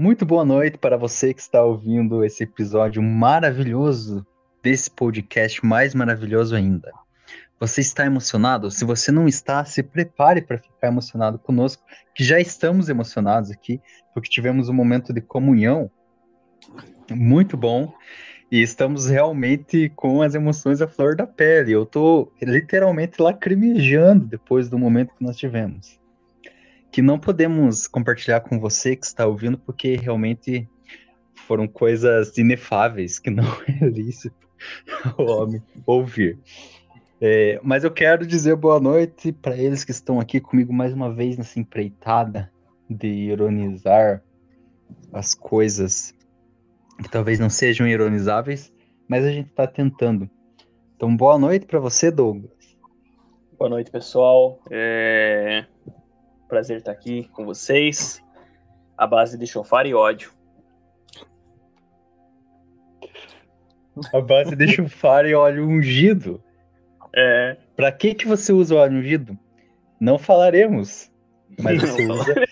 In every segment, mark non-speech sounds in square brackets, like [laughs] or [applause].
Muito boa noite para você que está ouvindo esse episódio maravilhoso desse podcast mais maravilhoso ainda. Você está emocionado? Se você não está, se prepare para ficar emocionado conosco, que já estamos emocionados aqui, porque tivemos um momento de comunhão muito bom e estamos realmente com as emoções à flor da pele. Eu estou literalmente lacrimejando depois do momento que nós tivemos que não podemos compartilhar com você que está ouvindo, porque realmente foram coisas inefáveis que não [laughs] é lícito o homem ouvir. É, mas eu quero dizer boa noite para eles que estão aqui comigo mais uma vez nessa empreitada de ironizar as coisas que talvez não sejam ironizáveis, mas a gente está tentando. Então, boa noite para você, Douglas. Boa noite, pessoal. É... Prazer estar aqui com vocês. A base de chofar e ódio. A base de chofar e óleo ungido. É. Pra que que você usa o óleo ungido? Não falaremos. Mas você Não usa. [laughs]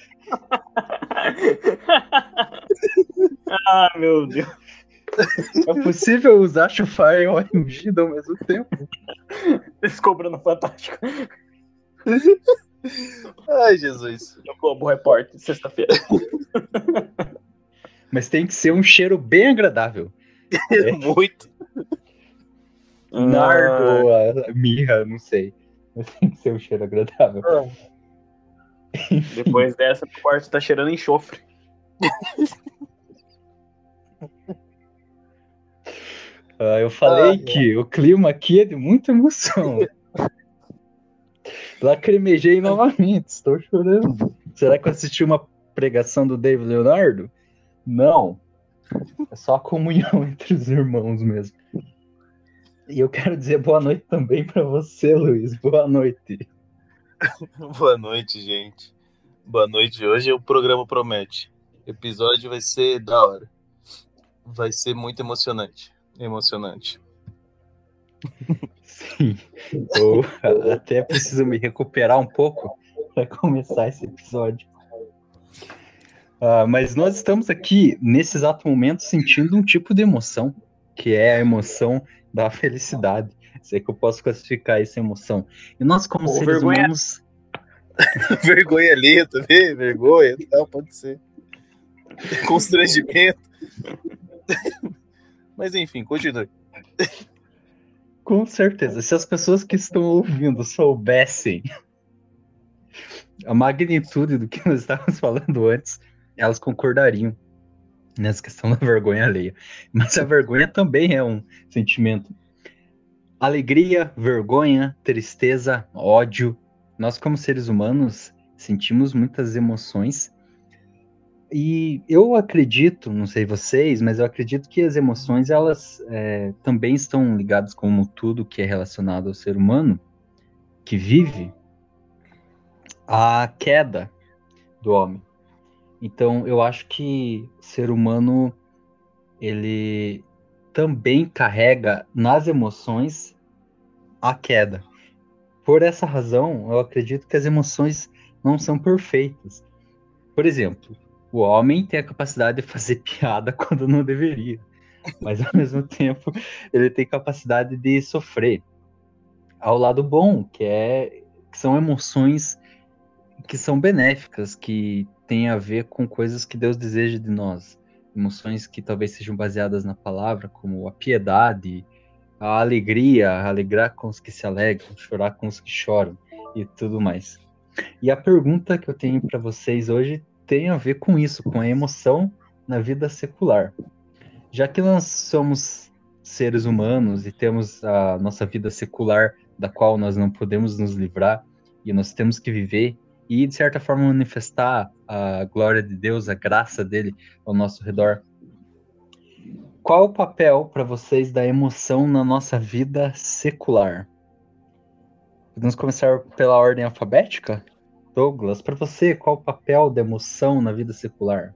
ah, meu Deus. É possível usar chofar e óleo ungido ao mesmo tempo? Descobrindo Fantástico. Ai, Jesus. No Globo Repórter, sexta-feira. [laughs] Mas tem que ser um cheiro bem agradável. [laughs] É. Muito. Nardo, a mirra, não sei. Mas tem que ser um cheiro agradável. [laughs] Depois dessa, o quarto tá cheirando enxofre. Ah, eu falei Ah, que o clima aqui é de muita emoção. Lacrimejei novamente, estou chorando. Será que eu assisti uma pregação do David Leonardo? Não. É só a comunhão [laughs] entre os irmãos mesmo. E eu quero dizer boa noite também para você, Luiz. Boa noite. [laughs] Boa noite, gente. Boa noite. Hoje o programa promete. O episódio vai ser da hora. Vai ser muito emocionante. Emocionante. [laughs] Sim. Eu até preciso me recuperar um pouco para começar esse episódio. Ah, mas nós estamos aqui, nesse exato momento, sentindo um tipo de emoção, que é a emoção da felicidade. Sei que eu posso classificar essa emoção. E nós, como Pô, seres vergonha. humanos, [laughs] Vergonha ali, vendo? Vergonha, tal, pode ser. Constrangimento. [laughs] Mas enfim, continue. Com certeza, se as pessoas que estão ouvindo soubessem a magnitude do que nós estávamos [laughs] falando antes, elas concordariam nessa questão da vergonha alheia. Mas a vergonha também é um sentimento. Alegria, vergonha, tristeza, ódio. Nós, como seres humanos, sentimos muitas emoções. E eu acredito, não sei vocês, mas eu acredito que as emoções elas é, também estão ligadas como tudo que é relacionado ao ser humano que vive à queda do homem. Então, eu acho que o ser humano ele também carrega nas emoções a queda. Por essa razão, eu acredito que as emoções não são perfeitas. Por exemplo, o homem tem a capacidade de fazer [laughs] piada quando não deveria, mas ao mesmo tempo ele tem capacidade de sofrer. Ao lado bom, que é que são emoções que são benéficas, que têm a ver com coisas que Deus deseja de nós, emoções que talvez sejam baseadas na palavra, como a piedade, a alegria, alegrar com os que se alegram, chorar com os que choram e tudo mais. E a pergunta que eu tenho para vocês hoje tem a ver com isso, com a emoção na vida secular. Já que nós somos seres humanos e temos a nossa vida secular, da qual nós não podemos nos livrar, e nós temos que viver e, de certa forma, manifestar a glória de Deus, a graça dele ao nosso redor. Qual o papel para vocês da emoção na nossa vida secular? Vamos começar pela ordem alfabética? Douglas, para você, qual o papel da emoção na vida secular?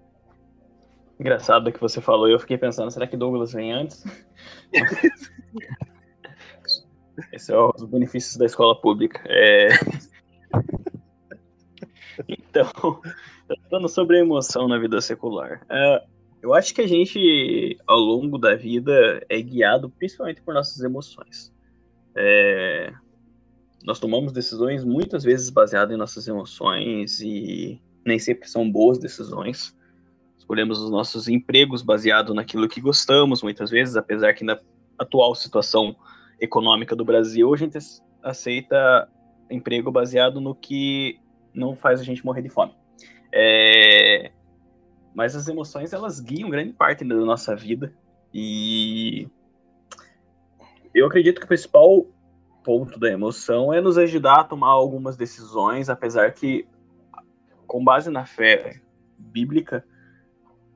Engraçado que você falou eu fiquei pensando, será que Douglas vem antes? [laughs] Esse é os benefícios da escola pública. É... [laughs] Então, Tratando sobre a emoção na vida secular. Uh, eu acho que a gente, ao longo da vida, é guiado principalmente por nossas emoções. É, nós tomamos decisões muitas vezes baseadas em nossas emoções e nem sempre são boas decisões. Escolhemos os nossos empregos baseado naquilo que gostamos, muitas vezes, apesar que na atual situação econômica do Brasil, a gente aceita emprego baseado no que não faz a gente morrer de fome. É... Mas as emoções, elas guiam grande parte da nossa vida. E eu acredito que o principal ponto da emoção é nos ajudar a tomar algumas decisões, apesar que, com base na fé bíblica,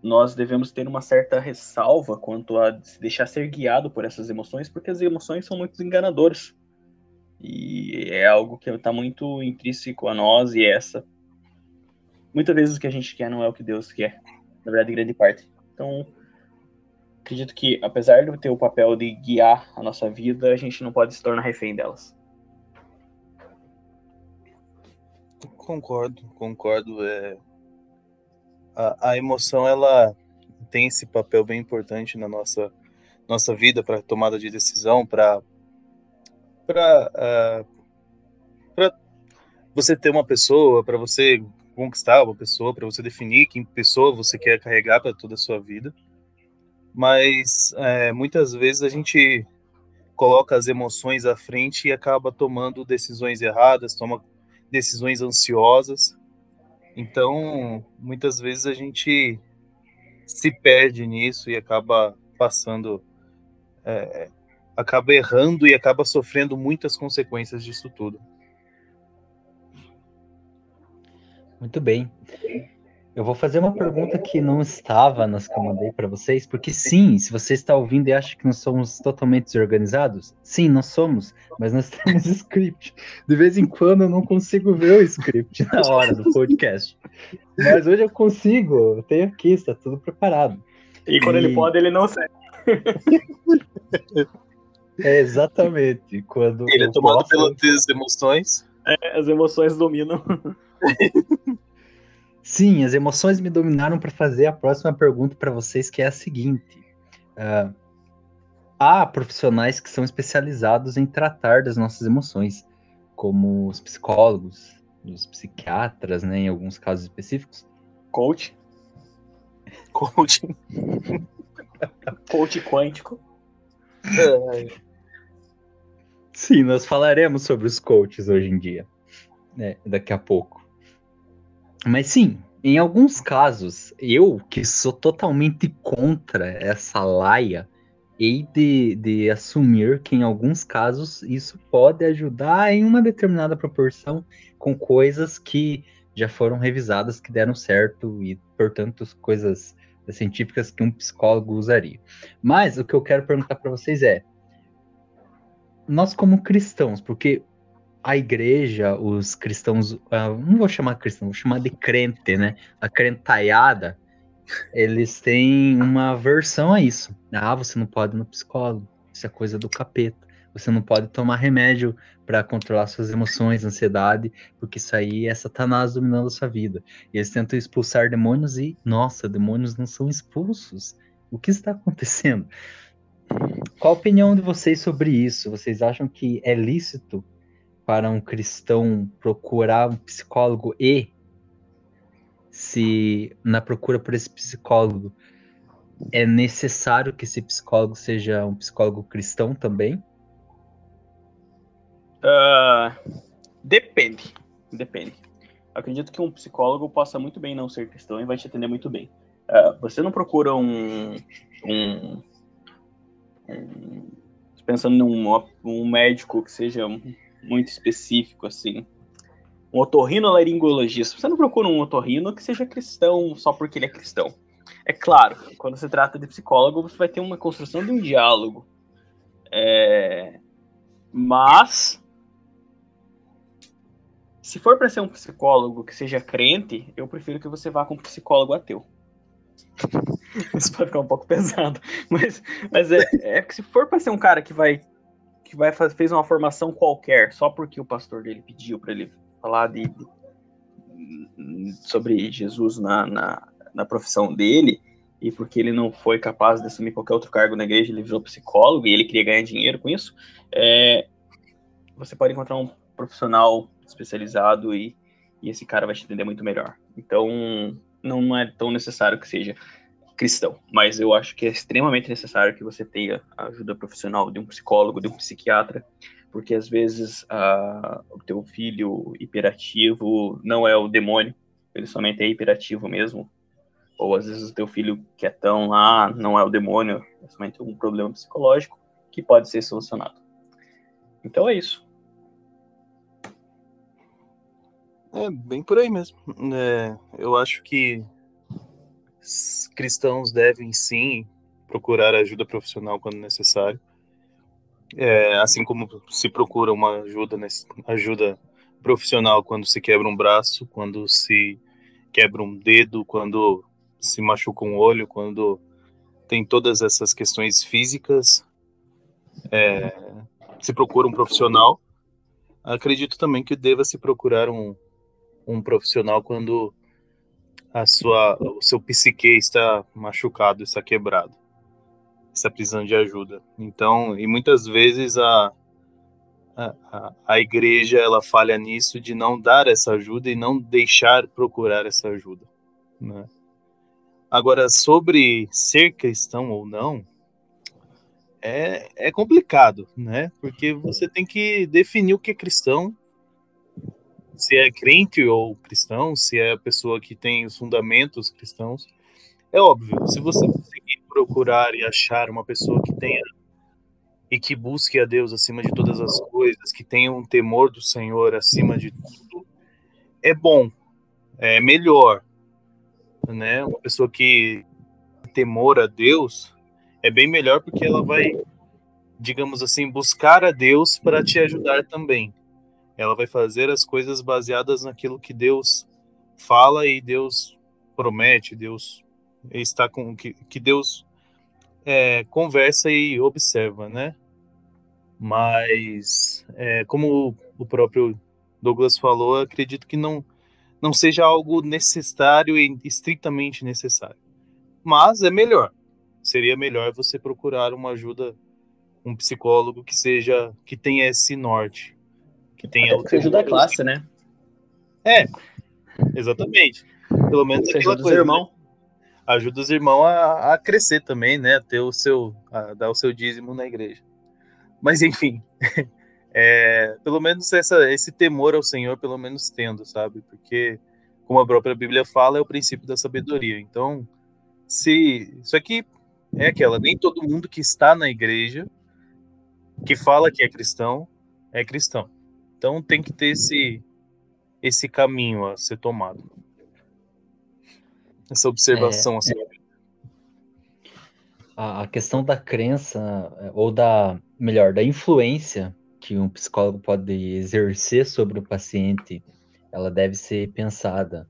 nós devemos ter uma certa ressalva quanto a se deixar ser guiado por essas emoções, porque as emoções são muito enganadoras. E é algo que está muito intrínseco a nós e é essa. Muitas vezes o que a gente quer não é o que Deus quer, na verdade, grande parte. Então, acredito que, apesar de ter o papel de guiar a nossa vida, a gente não pode se tornar refém delas. Concordo, concordo. É... A, a emoção, ela tem esse papel bem importante na nossa, nossa vida para tomada de decisão, para para uh, para você ter uma pessoa, para você conquistar uma pessoa, para você definir que pessoa você quer carregar para toda a sua vida mas é, muitas vezes a gente coloca as emoções à frente e acaba tomando decisões erradas, toma decisões ansiosas. Então, muitas vezes a gente se perde nisso e acaba passando, é, acaba errando e acaba sofrendo muitas consequências disso tudo. Muito bem. Eu vou fazer uma pergunta que não estava nas que eu mandei para vocês, porque sim, se você está ouvindo e acha que nós somos totalmente desorganizados, sim, nós somos, mas nós temos [laughs] script. De vez em quando eu não consigo ver o script na hora do podcast. Mas hoje eu consigo, eu tenho aqui, está tudo preparado. E quando e... ele pode, ele não segue. É exatamente. Quando ele é tomado posso... pelas emoções. É, as emoções dominam. [laughs] Sim, as emoções me dominaram para fazer a próxima pergunta para vocês, que é a seguinte: uh, há profissionais que são especializados em tratar das nossas emoções, como os psicólogos, os psiquiatras, né, em alguns casos específicos. Coach. Coach. [laughs] Coach quântico. Sim, nós falaremos sobre os coaches hoje em dia, né, daqui a pouco. Mas sim, em alguns casos, eu que sou totalmente contra essa laia, hei de, de assumir que em alguns casos isso pode ajudar em uma determinada proporção com coisas que já foram revisadas, que deram certo e, portanto, coisas científicas que um psicólogo usaria. Mas o que eu quero perguntar para vocês é: nós, como cristãos, porque a igreja, os cristãos, uh, não vou chamar cristão, vou chamar de crente, né? A crentaiada, eles têm uma versão a isso. Ah, você não pode ir no psicólogo, isso é coisa do capeta. Você não pode tomar remédio para controlar suas emoções, ansiedade, porque isso aí é Satanás dominando a sua vida. E eles tentam expulsar demônios e, nossa, demônios não são expulsos. O que está acontecendo? Qual a opinião de vocês sobre isso? Vocês acham que é lícito para um cristão procurar um psicólogo e se na procura por esse psicólogo é necessário que esse psicólogo seja um psicólogo cristão também? Uh, depende, depende. acredito que um psicólogo possa muito bem não ser cristão e vai te atender muito bem. Uh, você não procura um, um, um pensando num um médico que seja muito específico, assim. Um otorrinolaringologista. Você não procura um otorrino que seja cristão só porque ele é cristão. É claro, quando se trata de psicólogo, você vai ter uma construção de um diálogo. É... Mas, se for para ser um psicólogo que seja crente, eu prefiro que você vá com um psicólogo ateu. [laughs] Isso pode ficar um pouco pesado, mas, mas é, é que se for para ser um cara que vai que vai fez uma formação qualquer só porque o pastor dele pediu para ele falar de, sobre Jesus na, na, na profissão dele, e porque ele não foi capaz de assumir qualquer outro cargo na igreja, ele virou psicólogo e ele queria ganhar dinheiro com isso, é, você pode encontrar um profissional especializado e, e esse cara vai te entender muito melhor. Então, não é tão necessário que seja cristão, mas eu acho que é extremamente necessário que você tenha a ajuda profissional de um psicólogo, de um psiquiatra, porque às vezes o teu filho hiperativo não é o demônio, ele somente é hiperativo mesmo, ou às vezes o teu filho quietão lá não é o demônio, é somente um problema psicológico que pode ser solucionado. Então é isso. É bem por aí mesmo. É, eu acho que cristãos devem sim procurar ajuda profissional quando necessário. É, assim como se procura uma ajuda, ajuda profissional quando se quebra um braço, quando se quebra um dedo, quando se machuca um olho, quando tem todas essas questões físicas, é, se procura um profissional. Acredito também que deva se procurar um, um profissional quando a sua, o seu psique está machucado, está quebrado, está precisando de ajuda. Então, e muitas vezes a, a, a igreja ela falha nisso de não dar essa ajuda e não deixar procurar essa ajuda. Né? Agora, sobre ser cristão ou não, é, é complicado, né? Porque você tem que definir o que é cristão se é crente ou cristão, se é a pessoa que tem os fundamentos cristãos. É óbvio, se você conseguir procurar e achar uma pessoa que tenha e que busque a Deus acima de todas as coisas, que tenha um temor do Senhor acima de tudo, é bom, é melhor, né? Uma pessoa que temor a Deus é bem melhor porque ela vai, digamos assim, buscar a Deus para te ajudar também ela vai fazer as coisas baseadas naquilo que Deus fala e Deus promete, Deus está com que, que Deus é, conversa e observa, né? Mas é, como o próprio Douglas falou, acredito que não não seja algo necessário e estritamente necessário. Mas é melhor. Seria melhor você procurar uma ajuda, um psicólogo que seja que tenha esse norte, que tenha Até ajuda a classe, né? É, exatamente. Pelo menos Você ajuda coisa, os irmãos. Né? Ajuda os irmãos a, a, crescer também, né? A ter o seu, a dar o seu dízimo na igreja. Mas enfim, [laughs] é, pelo menos essa, esse temor ao Senhor, pelo menos tendo, sabe? Porque, como a própria Bíblia fala, é o princípio da sabedoria. Então, se isso aqui é aquela, nem todo mundo que está na igreja, que fala que é cristão, é cristão. Então tem que ter esse, esse caminho a ser tomado. Essa observação é, assim. A questão da crença, ou da, melhor, da influência que um psicólogo pode exercer sobre o paciente, ela deve ser pensada.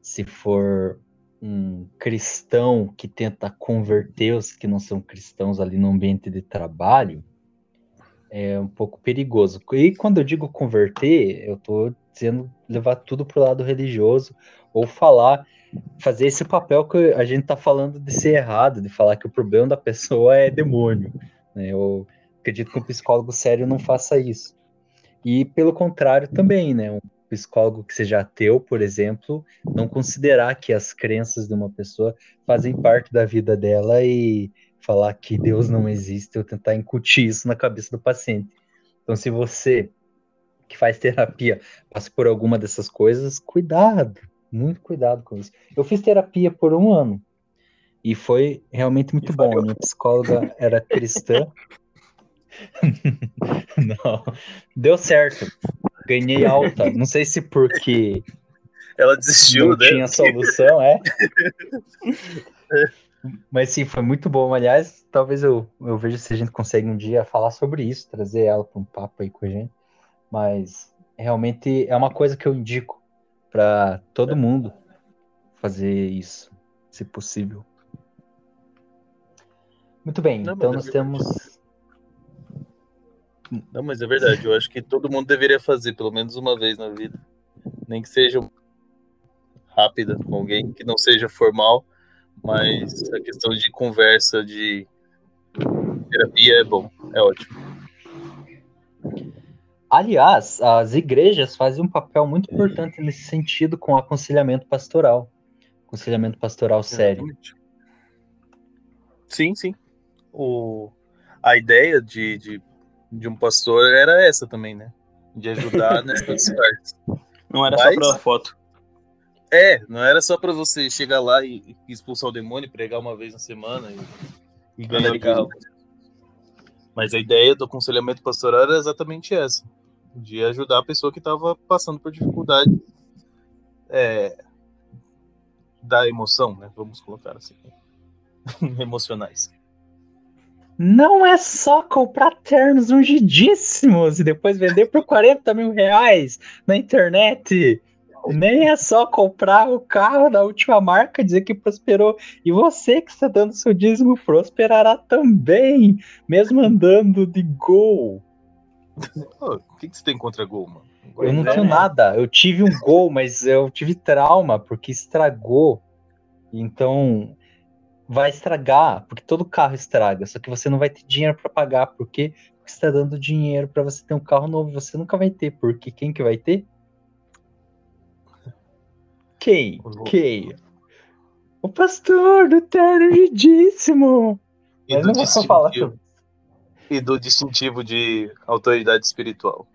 Se for um cristão que tenta converter os que não são cristãos ali no ambiente de trabalho, é um pouco perigoso. E quando eu digo converter, eu estou dizendo levar tudo para o lado religioso ou falar, fazer esse papel que a gente está falando de ser errado, de falar que o problema da pessoa é demônio. Né? Eu acredito que um psicólogo sério não faça isso. E pelo contrário também, né? Um psicólogo que seja ateu, por exemplo, não considerar que as crenças de uma pessoa fazem parte da vida dela e falar que Deus não existe ou tentar incutir isso na cabeça do paciente. Então, se você que faz terapia passa por alguma dessas coisas, cuidado, muito cuidado com isso. Eu fiz terapia por um ano e foi realmente muito bom. A minha psicóloga era cristã. [laughs] não, deu certo. Ganhei alta. Não sei se porque ela desistiu, não né? Tinha solução, é. [laughs] Mas sim, foi muito bom. Aliás, talvez eu, eu veja se a gente consegue um dia falar sobre isso, trazer ela para um papo aí com a gente. Mas realmente é uma coisa que eu indico para todo mundo fazer isso, se possível. Muito bem, Não, então é nós temos. Não, mas é verdade. Eu acho que todo mundo deveria fazer, pelo menos uma vez na vida. Nem que seja rápida com alguém que não seja formal, mas a questão de conversa, de terapia é bom, é ótimo. Aliás, as igrejas fazem um papel muito importante nesse sentido com aconselhamento pastoral. Aconselhamento pastoral sério. Sim, sim. O, a ideia de, de, de um pastor era essa também, né? De ajudar [laughs] nessas partes. Não era Mas, só pra foto. É, não era só para você chegar lá e, expulsar o demônio, pregar uma vez na semana e, e ganhar carro. Mas a ideia do aconselhamento pastoral era exatamente essa: de ajudar a pessoa que estava passando por dificuldade é, da emoção, né? Vamos colocar assim, [laughs] emocionais. Não é só comprar ternos ungidíssimos e depois vender por 40 mil reais na internet. Nem é só comprar o carro da última marca, dizer que prosperou. E você que está dando seu dízimo prosperará também, mesmo andando de Gol. o que, que você tem contra Gol, mano? Eu não tenho nada. Eu tive um Gol, mas eu tive trauma porque estragou. Então vai estragar, porque todo carro estraga. Só que você não vai ter dinheiro para pagar, porque está dando dinheiro para você ter um carro novo. Você nunca vai ter, porque quem que vai ter? Quem? Quem? O pastor do terno ridíssimo. E do, distintivo, e do distintivo de autoridade espiritual.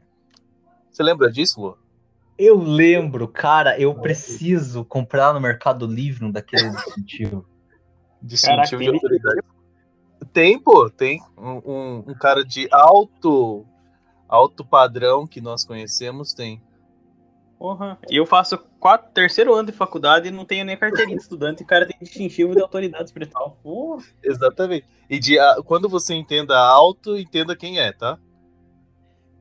Você lembra disso, Lu? Eu lembro, cara. Eu preciso comprar no Mercado Livre um daquele [laughs] distintivo. distintivo Caraca, de autoridade. Tem, pô, tem. Um, um, um, cara de alto, alto padrão que nós conhecemos tem. Porra. E eu faço quatro, terceiro ano de faculdade e não tenho nem carteirinha de estudante e o cara tem distintivo de autoridade espiritual. Porra. Exatamente. E de, quando você entenda alto, entenda quem é, tá?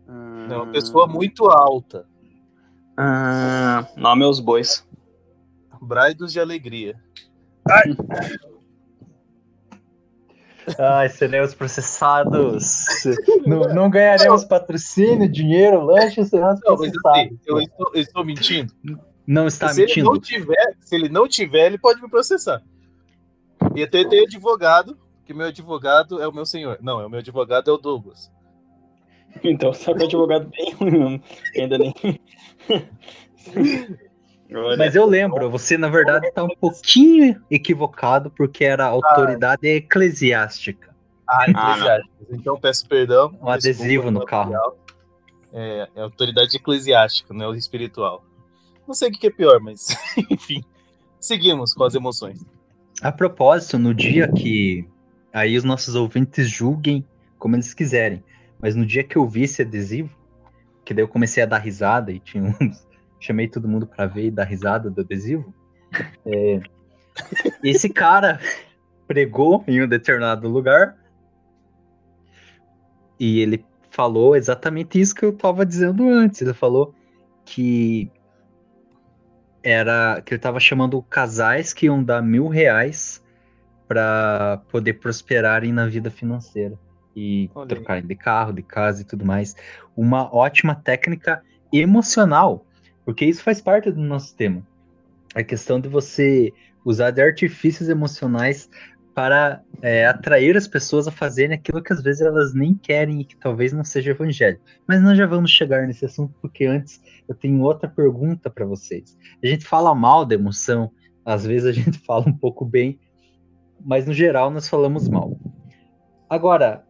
Hum... É uma pessoa muito alta. Hum... Nome aos bois. Braidos de alegria. Ai. Ai, seremos processados. não, não ganharemos patrocínio, dinheiro, lanche, seremos não, processados. Assim, eu, estou, eu, estou, mentindo. Não está se mentindo. Ele não tiver, se ele não tiver, ele pode me processar. E até tem advogado, que meu advogado é o meu senhor. Não, é o meu advogado é o Douglas. Então, só que o advogado bem ruim, ainda nem. [laughs] Mas eu lembro, você na verdade está um pouquinho equivocado porque era autoridade ah, eclesiástica. Ah, eclesiástica. Ah, então peço perdão. Um adesivo no carro. É, é, autoridade eclesiástica, não é o espiritual. Não sei o que é pior, mas [laughs] enfim. Seguimos com as emoções. A propósito, no dia que aí os nossos ouvintes julguem como eles quiserem, mas no dia que eu vi esse adesivo, que daí eu comecei a dar risada e tinha uns chamei todo mundo para ver e dar risada do adesivo. É, esse cara pregou em um determinado lugar e ele falou exatamente isso que eu estava dizendo antes. Ele falou que era que ele estava chamando casais que iam dar mil reais para poder prosperarem na vida financeira e trocarem de carro, de casa e tudo mais. Uma ótima técnica emocional porque isso faz parte do nosso tema. A questão de você usar de artifícios emocionais para é, atrair as pessoas a fazerem aquilo que às vezes elas nem querem e que talvez não seja evangelho. Mas nós já vamos chegar nesse assunto, porque antes eu tenho outra pergunta para vocês. A gente fala mal da emoção, às vezes a gente [laughs] fala um pouco bem, mas no geral nós falamos mal. Agora,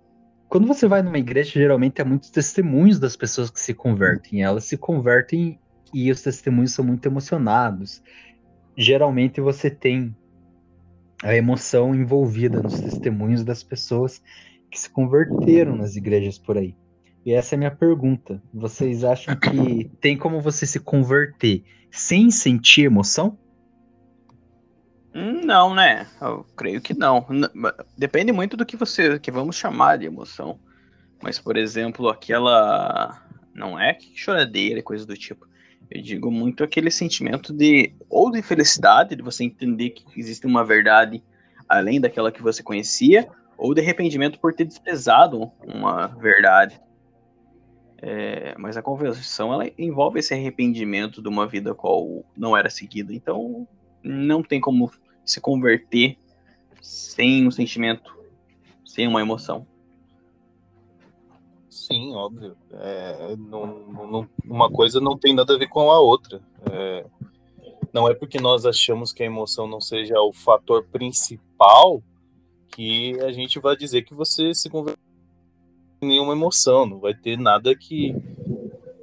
quando você vai numa igreja, geralmente há muitos testemunhos das pessoas que se convertem. Elas se convertem e os testemunhos são muito emocionados. Geralmente você tem a emoção envolvida nos testemunhos das pessoas que se converteram nas igrejas por aí. E essa é a minha pergunta. Vocês acham que [coughs] tem como você se converter sem sentir emoção? Hum, não, né? Eu creio que não. Depende muito do que você que vamos chamar de emoção. Mas, por exemplo, aquela. Não é que choradeira, coisa do tipo. Eu digo muito aquele sentimento de ou de felicidade, de você entender que existe uma verdade além daquela que você conhecia, ou de arrependimento por ter desprezado uma verdade. É, mas a conversão ela envolve esse arrependimento de uma vida qual não era seguida. Então não tem como se converter sem um sentimento, sem uma emoção. Sim, óbvio. É, não, não, uma coisa não tem nada a ver com a outra. É, não é porque nós achamos que a emoção não seja o fator principal que a gente vai dizer que você se converteu em nenhuma emoção, não vai ter nada que,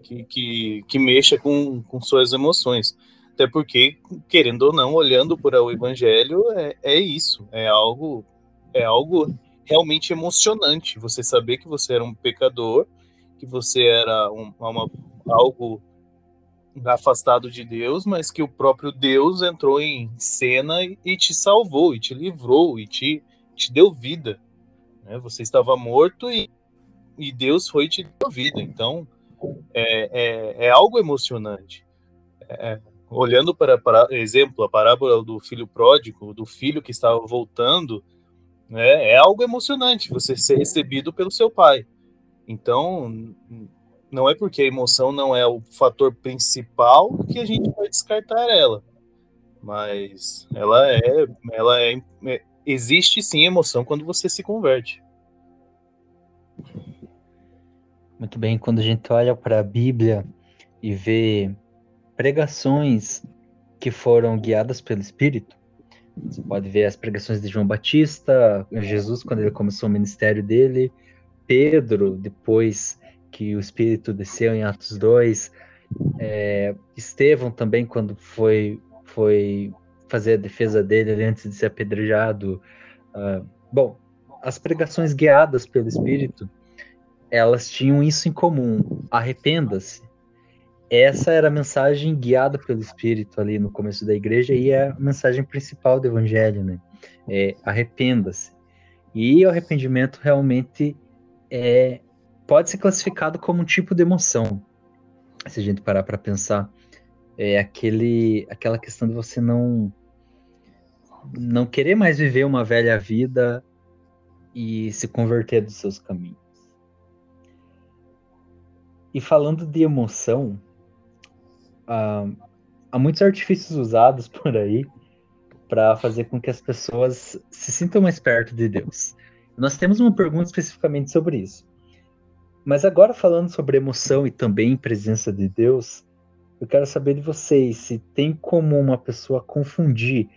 que, que, que mexa com, com suas emoções. Até porque, querendo ou não, olhando para o evangelho, é, é isso, é algo, é algo realmente emocionante. Você saber que você era um pecador, que você era um, uma, algo afastado de Deus, mas que o próprio Deus entrou em cena e te salvou, e te livrou, e te, te deu vida. Né? Você estava morto e, e Deus foi e te deu vida. Então, é, é, é algo emocionante. É, olhando para, para exemplo, a parábola do filho pródigo, do filho que estava voltando, né, é algo emocionante você ser recebido pelo seu pai. Então, não é porque a emoção não é o fator principal que a gente vai descartar ela. Mas ela é, ela é, é existe sim emoção quando você se converte. Muito bem, quando a gente olha para a Bíblia e vê pregações que foram guiadas pelo Espírito, você pode ver as pregações de João Batista, Jesus quando ele começou o ministério dele, Pedro depois que o Espírito desceu em Atos 2, é, Estevão também quando foi foi fazer a defesa dele antes de ser apedrejado. Uh, bom, as pregações guiadas pelo Espírito, elas tinham isso em comum: arrependa-se, essa era a mensagem guiada pelo Espírito ali no começo da igreja e é a mensagem principal do Evangelho, né? É, arrependa-se. E o arrependimento realmente é, pode ser classificado como um tipo de emoção, se a gente parar para pensar. É aquele, aquela questão de você não não querer mais viver uma velha vida e se converter dos seus caminhos. E falando de emoção, há, muitos artifícios usados [laughs] por aí para fazer com que as pessoas se sintam mais perto de Deus. Nós temos uma pergunta especificamente sobre isso. Mas agora falando sobre emoção e também presença de Deus, eu quero saber de vocês se tem como uma pessoa confundir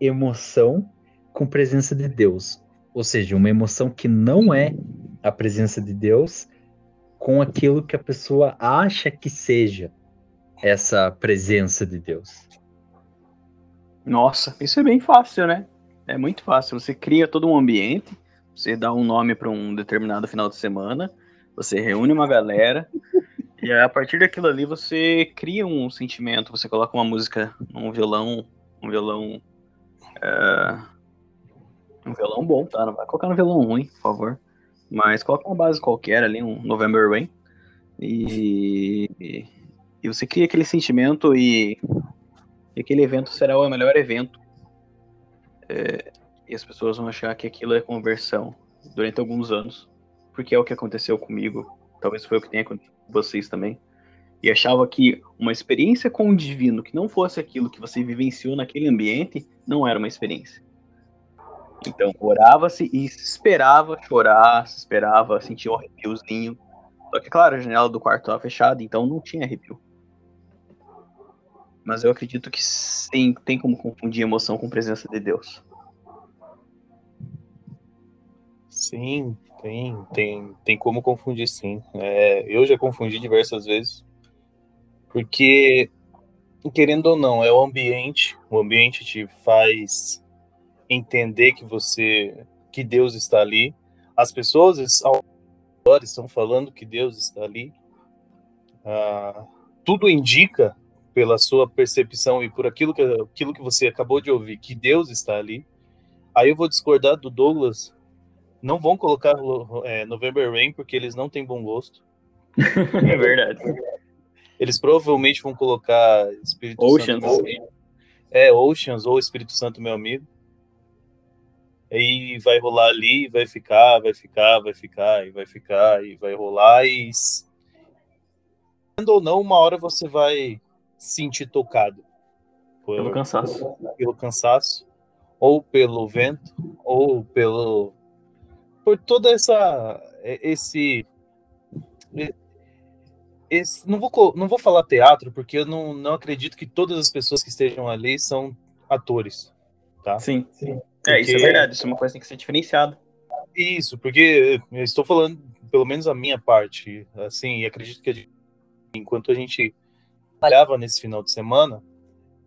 emoção com presença de Deus, ou seja, uma emoção que não é a presença de Deus com aquilo que a pessoa acha que seja essa presença de Deus? Nossa, isso é bem fácil, né? É muito fácil. Você cria todo um ambiente, você dá um nome para um determinado final de semana, você reúne uma galera, [laughs] e a partir daquilo ali você cria um sentimento, você coloca uma música, um violão, um violão. Uh, um violão bom, tá? Não vai colocar um violão ruim, por favor. Mas coloca uma base qualquer ali, um November Rain. E, e você cria aquele sentimento e, e aquele evento será o melhor evento. É, e as pessoas vão achar que aquilo é conversão durante alguns anos. Porque é o que aconteceu comigo. Talvez foi o que tenha acontecido com vocês também. E achava que uma experiência com o divino que não fosse aquilo que você vivenciou naquele ambiente, não era uma experiência. Então, orava-se e se esperava chorar, se esperava sentir um arrepiozinho. Só que, claro, a janela do quarto estava fechada, então não tinha arrepio. Mas eu acredito que sim, tem como confundir emoção com presença de Deus. Sim, tem, tem, tem como confundir sim. É, eu já confundi diversas vezes. Porque, querendo ou não, é o ambiente. O ambiente te faz entender que você, que Deus está ali. As pessoas ao redor estão falando que Deus está ali. Ah, tudo indica pela sua percepção e por aquilo que, aquilo que você acabou de ouvir, que Deus está ali. Aí eu vou discordar do Douglas. Não vão colocar é, November Rain porque eles não têm bom gosto. [laughs] É verdade. Eles provavelmente vão colocar Espírito Oceans. Santo. É, Oceans ou Espírito Santo, meu amigo. Aí vai rolar ali, vai ficar, vai ficar, vai ficar, e vai ficar, e vai rolar, e, ou não, uma hora você vai sentir tocado. Por, pelo cansaço. Pelo cansaço, ou pelo vento, ou pelo. Por toda essa. Esse. esse não, vou, não vou falar teatro, porque eu não, não acredito que todas as pessoas que estejam ali são atores. Tá? Sim, sim. Porque... É, isso é verdade, isso é uma coisa que tem que ser diferenciada. Isso, porque eu estou falando, pelo menos a minha parte, assim, e acredito que enquanto a gente trabalhava nesse final de semana,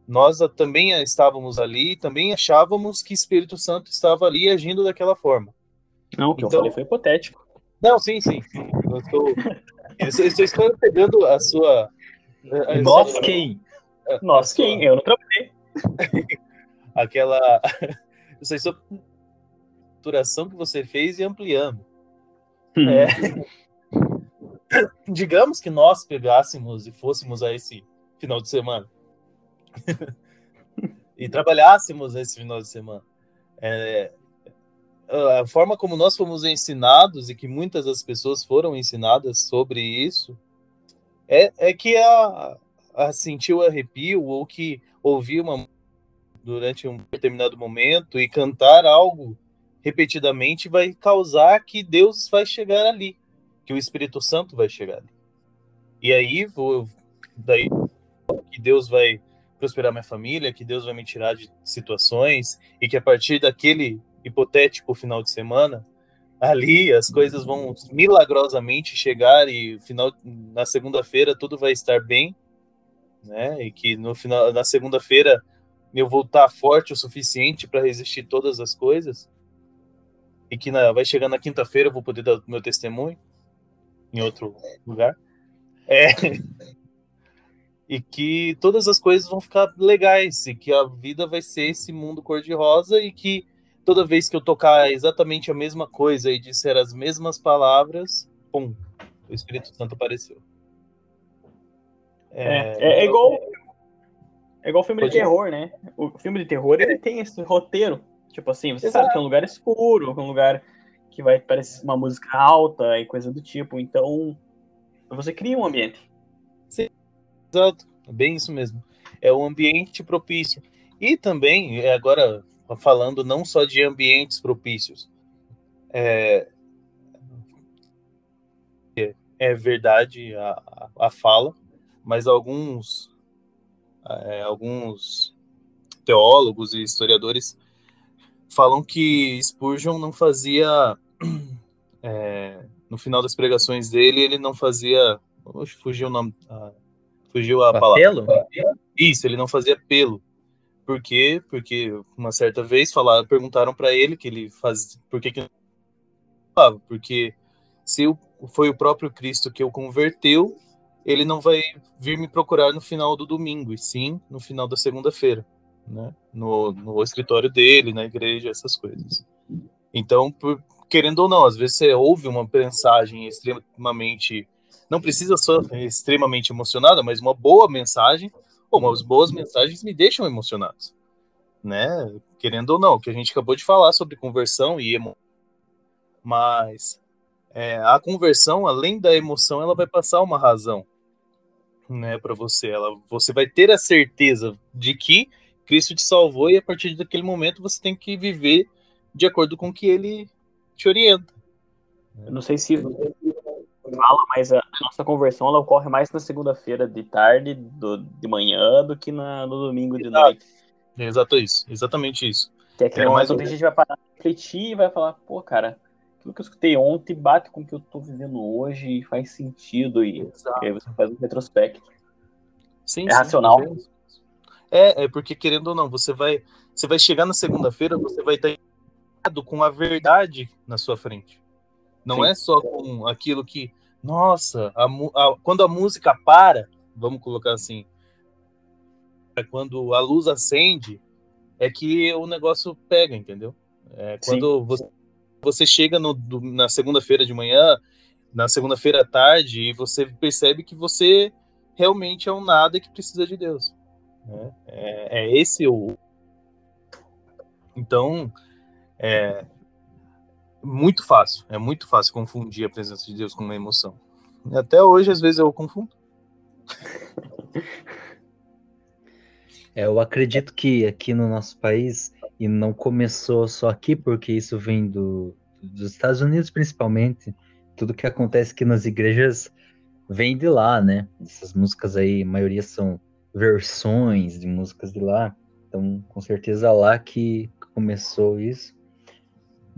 nós também estávamos ali, também achávamos que Espírito Santo estava ali agindo daquela forma. Não, o que então, eu falei foi hipotético. Não, sim, sim. Eu estou, eu estou pegando a sua. A Nós sua, quem? Nós quem? Eu não trabalhei. [laughs] Aquela. [laughs] Essa estruturação que você fez e ampliando. Hum. É, [laughs] [coughs] digamos que nós pegássemos e fôssemos a esse final de semana [laughs] e trabalhássemos esse final de semana. É, a forma como nós fomos ensinados e que muitas das pessoas foram ensinadas sobre isso é, é que a, a sentir o arrepio ou que ouvir uma durante um determinado momento e cantar algo repetidamente vai causar que Deus vai chegar ali que o Espírito Santo vai chegar. E aí, vou, daí que Deus vai prosperar minha família, que Deus vai me tirar de situações e que a partir daquele hipotético final de semana, ali as coisas vão milagrosamente chegar e final na segunda-feira tudo vai estar bem, né? E que no final na segunda-feira eu vou estar forte o suficiente para resistir todas as coisas e que na, vai chegar na quinta-feira eu vou poder dar meu testemunho em outro lugar. É, e que todas as coisas vão ficar legais e que a vida vai ser esse mundo cor-de-rosa e que toda vez que eu tocar exatamente a mesma coisa e disser as mesmas palavras, pum, o Espírito Santo apareceu. É, é, é, é igual é igual filme de terror, né? O filme de terror ele tem esse roteiro. Tipo assim, você Exato. sabe que é um lugar escuro, que é um lugar que vai parecer uma música alta e coisa do tipo. Então, você cria um ambiente. Sim, exato. É bem isso mesmo. É um ambiente propício. E também, é, agora falando não só de ambientes propícios, é, é verdade a, a fala, mas alguns, é, alguns teólogos e historiadores falam que Spurgeon não fazia [clears throat] é, no final das pregações dele, ele não fazia. Oxe, fugiu o nome. Ah, fugiu a palavra. Isso, ele não fazia pelo. Por quê? Porque uma certa vez falaram, perguntaram para ele que ele faz, por que, que não falava? Porque se foi o próprio Cristo que o converteu, ele não vai vir me procurar no final do domingo, e sim no final da segunda-feira, né? No, no escritório dele, na igreja, essas coisas. Então, por, querendo ou não, às vezes você ouve uma mensagem extremamente. Não precisa ser extremamente emocionada, mas uma boa mensagem, ou umas boas mensagens me deixam emocionados. Né? Querendo ou não, que a gente acabou de falar sobre conversão e emoção. Mas é, a conversão, além da emoção, ela vai passar uma razão né, para você. Ela, você vai ter a certeza de que Cristo te salvou e a partir daquele momento você tem que viver de acordo com o que ele te orienta. Eu não sei se fala, mas a nossa conversão ela ocorre mais na segunda-feira de tarde, do, de manhã, do que na, no domingo de Exato. noite. Exato isso, exatamente isso. Que é aquele é momento onde a gente vai parar, refletir e vai falar, pô, cara, aquilo que eu escutei ontem bate com o que eu tô vivendo hoje e faz sentido. E, e aí você faz um retrospecto. Sim, é sim, racional. É, é porque querendo ou não, você vai, você vai chegar na segunda-feira, você vai estar com a verdade na sua frente. Não Sim. é só com aquilo que, nossa, a, a, quando a música para, vamos colocar assim, é quando a luz acende, é que o negócio pega, entendeu? É quando você, você, chega no, do, na segunda-feira de manhã, na segunda-feira à tarde, e você percebe que você realmente é um nada que precisa de Deus. Né? É, é esse o. Então, é muito fácil, é muito fácil confundir a presença de Deus com uma emoção. Até hoje, às vezes, eu confundo. É, eu acredito que aqui no nosso país, e não começou só aqui, porque isso vem do, dos Estados Unidos principalmente, tudo que acontece aqui nas igrejas vem de lá, né? Essas músicas aí, a maioria são versões de músicas de lá. Então, com certeza lá que começou isso.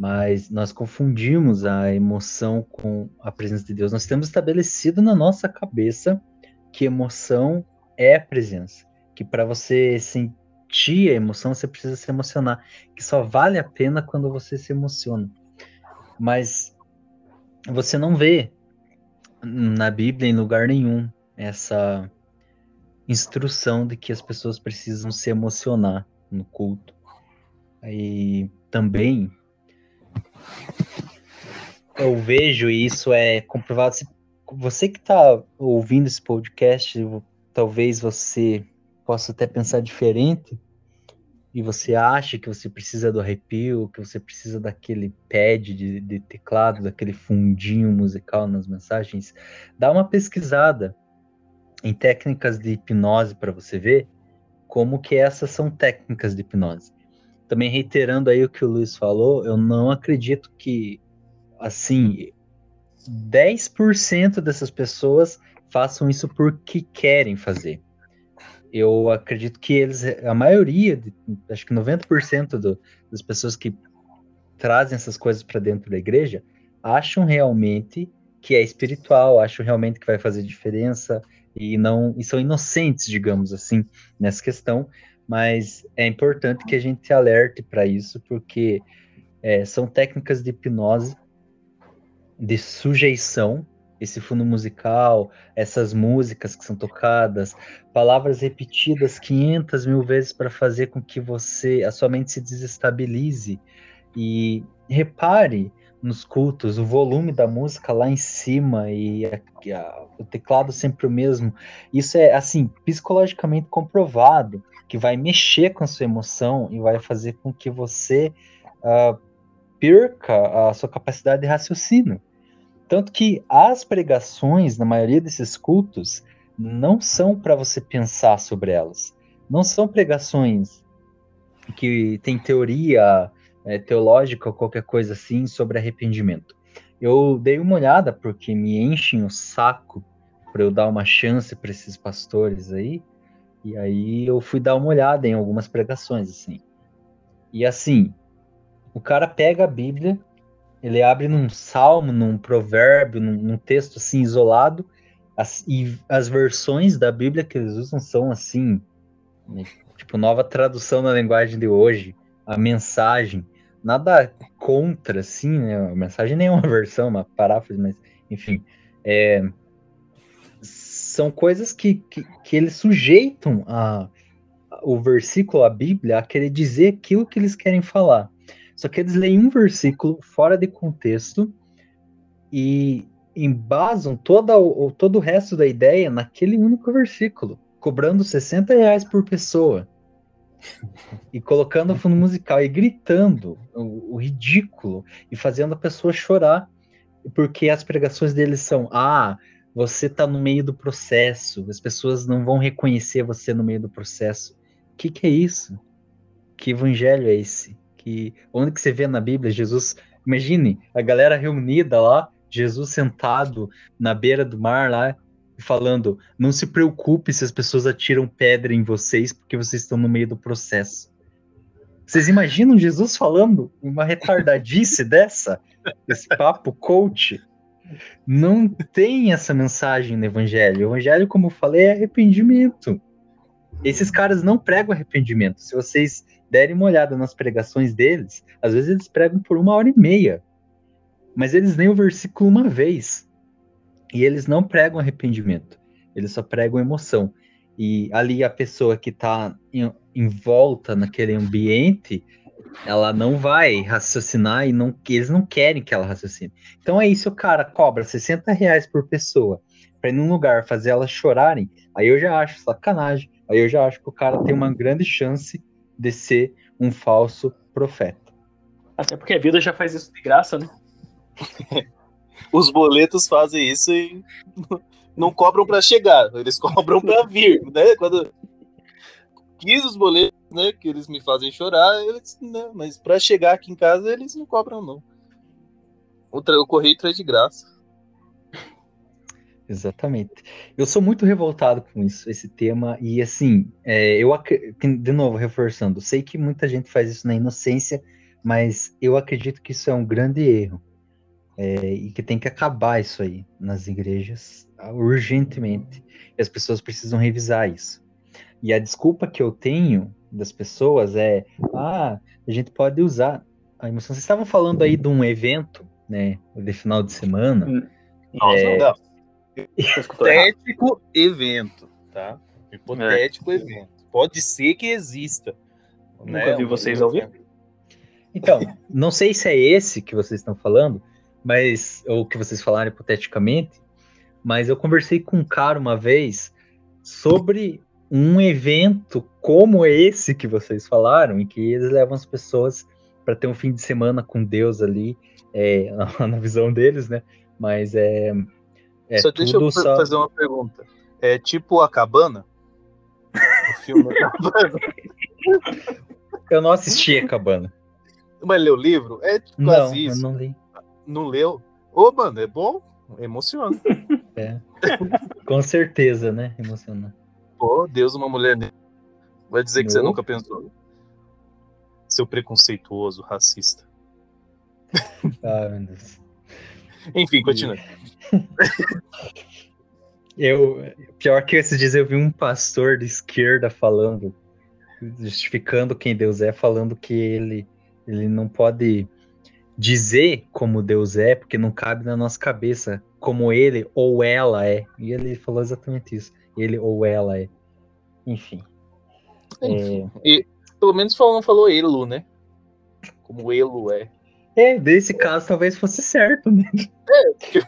Mas nós confundimos a emoção com a presença de Deus. Nós temos estabelecido na nossa cabeça que emoção é presença. Que para você sentir a emoção, você precisa se emocionar. Que só vale a pena quando você se emociona. Mas você não vê na Bíblia em lugar nenhum essa instrução de que as pessoas precisam se emocionar no culto. E também eu vejo e isso é comprovado. Você que está ouvindo esse podcast, talvez você possa até pensar diferente e você acha que você precisa do arrepio, que você precisa daquele pad de, de teclado, daquele fundinho musical nas mensagens, dá uma pesquisada em técnicas de hipnose para você ver como que essas são técnicas de hipnose. Também reiterando aí o que o Luiz falou, eu não acredito que assim 10% dessas pessoas façam isso porque querem fazer. Eu acredito que eles, a maioria, acho que 90% do, das pessoas que trazem essas coisas para dentro da igreja acham realmente que é espiritual, acham realmente que vai fazer diferença, e não e são inocentes, digamos assim, nessa questão, mas é importante que a gente alerte para isso, porque é, são técnicas de hipnose, de sujeição, esse fundo musical, essas músicas que são tocadas, palavras repetidas 500 mil vezes para fazer com que você, a sua mente se desestabilize. E repare nos cultos, o volume da música lá em cima e a, a, o teclado sempre o mesmo. Isso é, assim, psicologicamente comprovado que vai mexer com a sua emoção e vai fazer com que você uh, perca a sua capacidade de raciocínio. Tanto que as pregações, na maioria desses cultos, não são para você pensar sobre elas. Não são pregações que tem teoria é, teológica ou qualquer coisa assim sobre arrependimento. Eu dei uma olhada porque me enchem o saco para eu dar uma chance para esses pastores aí, e aí eu fui dar uma olhada em algumas pregações assim. E assim, o cara pega a Bíblia, ele abre num salmo, num provérbio, num, num texto assim isolado, as, e as versões da Bíblia que eles usam são assim, tipo nova tradução na linguagem de hoje, a mensagem nada contra, assim, né? A mensagem nem uma [laughs] versão, uma paráfrase, mas, enfim. É, são coisas que, que, que, eles sujeitam a, o versículo, a Bíblia, a querer dizer aquilo que eles querem falar. Só que eles leem um versículo fora de contexto e embasam toda o, todo o resto da ideia naquele único versículo, cobrando 60 reais por pessoa e colocando fundo musical e gritando o, o, ridículo e fazendo a pessoa chorar, porque as pregações deles são: ah, você está no meio do processo, as pessoas não vão reconhecer você no meio do processo. O que, que é isso? Que evangelho é esse? Que onde que você vê na Bíblia Jesus? Imagine a galera reunida lá, Jesus sentado na beira do mar lá, falando: não se preocupe se as pessoas atiram pedra em vocês, porque vocês estão no meio do processo. Vocês imaginam Jesus falando uma retardadice [laughs] dessa? Esse papo coach? Não tem essa mensagem no evangelho. O evangelho, como eu falei, é arrependimento. Esses caras não pregam arrependimento. Se vocês derem uma olhada nas pregações deles, às vezes eles pregam por uma hora e meia. Mas eles leem o versículo uma vez. E eles não pregam arrependimento, eles só pregam emoção. E ali a pessoa que está em, em, volta naquele ambiente, ela não vai raciocinar e não, eles não querem que ela raciocine. Então é isso, o cara cobra 60 reais por pessoa para ir num lugar fazer elas chorarem. Aí eu já acho sacanagem. Aí eu já acho que o cara tem uma grande chance de ser um falso profeta. Até porque a vida já faz isso de graça, né? [laughs] [laughs] os boletos fazem isso e não cobram para chegar, eles [laughs] cobram para vir, né? Quando quis os boletos, né, que eles me fazem chorar, eles, né, mas para chegar aqui em casa eles não cobram não. O, o correio traz de graça. [laughs] Exatamente. Eu sou muito revoltado com isso, esse tema, e assim, é, eu de novo reforçando, sei que muita gente faz isso na inocência, mas eu acredito que isso é um grande erro. É, e que tem que acabar isso aí nas igrejas urgentemente. E as pessoas precisam revisar isso. E a desculpa que eu tenho das pessoas é: ah, a gente pode usar a emoção. Vocês estavam falando aí de um evento, né, de final de semana. Hum. Nossa, é... não. [laughs] Hipotético evento, tá? Hipotético é. evento. Pode ser que exista. Nunca né? vi vocês ao vivo. Então, não sei se é esse que vocês estão falando, mas ou que vocês falaram hipoteticamente, mas eu conversei com um cara uma vez sobre um evento como esse que vocês falaram, em que eles levam as pessoas para ter um fim de semana com Deus ali, é, [laughs] na visão deles, né? Mas é. é só deixa eu só... fazer uma pergunta. É tipo a cabana? o filme da cabana. Eu não assisti a cabana. Mas leu o livro? É tipo não, isso. Eu não li. Não leu? Ô, mano, é bom? Emociona. É. [laughs] Com certeza, né? Emociona. Pô, Deus, uma mulher Vai dizer que você nunca pensou. Seu preconceituoso, racista. [laughs] Ah, meu Deus. Enfim, continua. [laughs] Eu, pior que esses dias eu vi um pastor de esquerda falando, justificando quem Deus é, falando que ele, ele não pode dizer como Deus é, porque não cabe na nossa cabeça como ele ou ela é. E ele falou exatamente isso. Ele ou ela é. Enfim. É... E, pelo menos falou, falou Elo, né? Como Elo é. É, nesse caso talvez fosse certo, né? É, que...